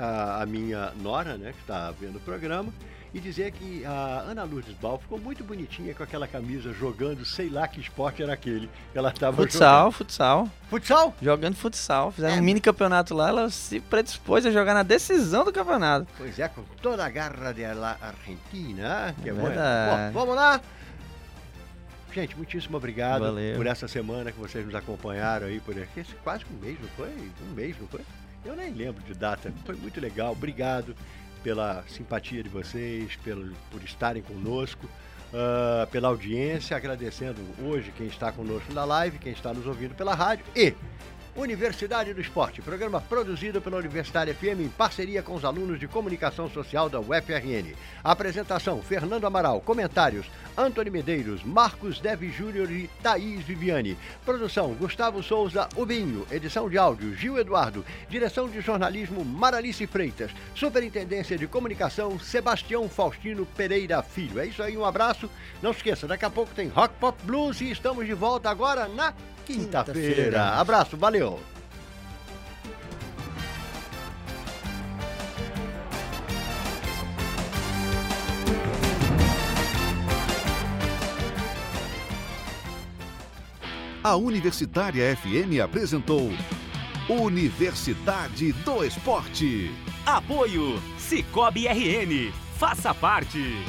Speaker 1: a- a minha nora, né, que está vendo o programa, e dizer que a Ana Lourdes Bal ficou muito bonitinha com aquela camisa jogando, sei lá que esporte era aquele que ela estava
Speaker 2: Futsal, futsal.
Speaker 1: jogando. Futsal?
Speaker 2: Jogando futsal. Fizeram
Speaker 1: É.
Speaker 2: um mini campeonato lá, ela se predispôs a jogar na decisão do campeonato.
Speaker 1: Pois é, com toda a garra da Argentina. Que é.
Speaker 2: Verdade.
Speaker 1: Bom, vamos lá. Gente, muitíssimo obrigado
Speaker 2: Valeu.
Speaker 1: por essa semana que vocês nos acompanharam aí por aqui. Esse Quase um mês, não foi? Um mês, não foi? Eu nem lembro de data. Foi muito legal. Obrigado pela simpatia de vocês, pelo, por estarem conosco, ah, pela audiência. Agradecendo hoje quem está conosco na live, quem está nos ouvindo pela rádio e Universidade do Esporte, programa produzido pela Universidade FM em parceria com os alunos de comunicação social da UFRN. Apresentação: Fernando Amaral. Comentários: Antônio Medeiros, Marcos Deve Júnior e Thaís Viviane. Produção: Gustavo Souza Ubinho. Edição de áudio: Gil Eduardo. Direção de jornalismo: Maralice Freitas. Superintendência de comunicação: Sebastião Faustino Pereira Filho. É isso aí, um abraço. Não esqueça, daqui a pouco tem Rock Pop Blues e estamos de volta agora na quinta-feira.
Speaker 3: Quinta-feira.
Speaker 1: Abraço, valeu.
Speaker 6: A Universitária FM apresentou Universidade do Esporte.
Speaker 7: Apoio Cicobi RN. Faça parte.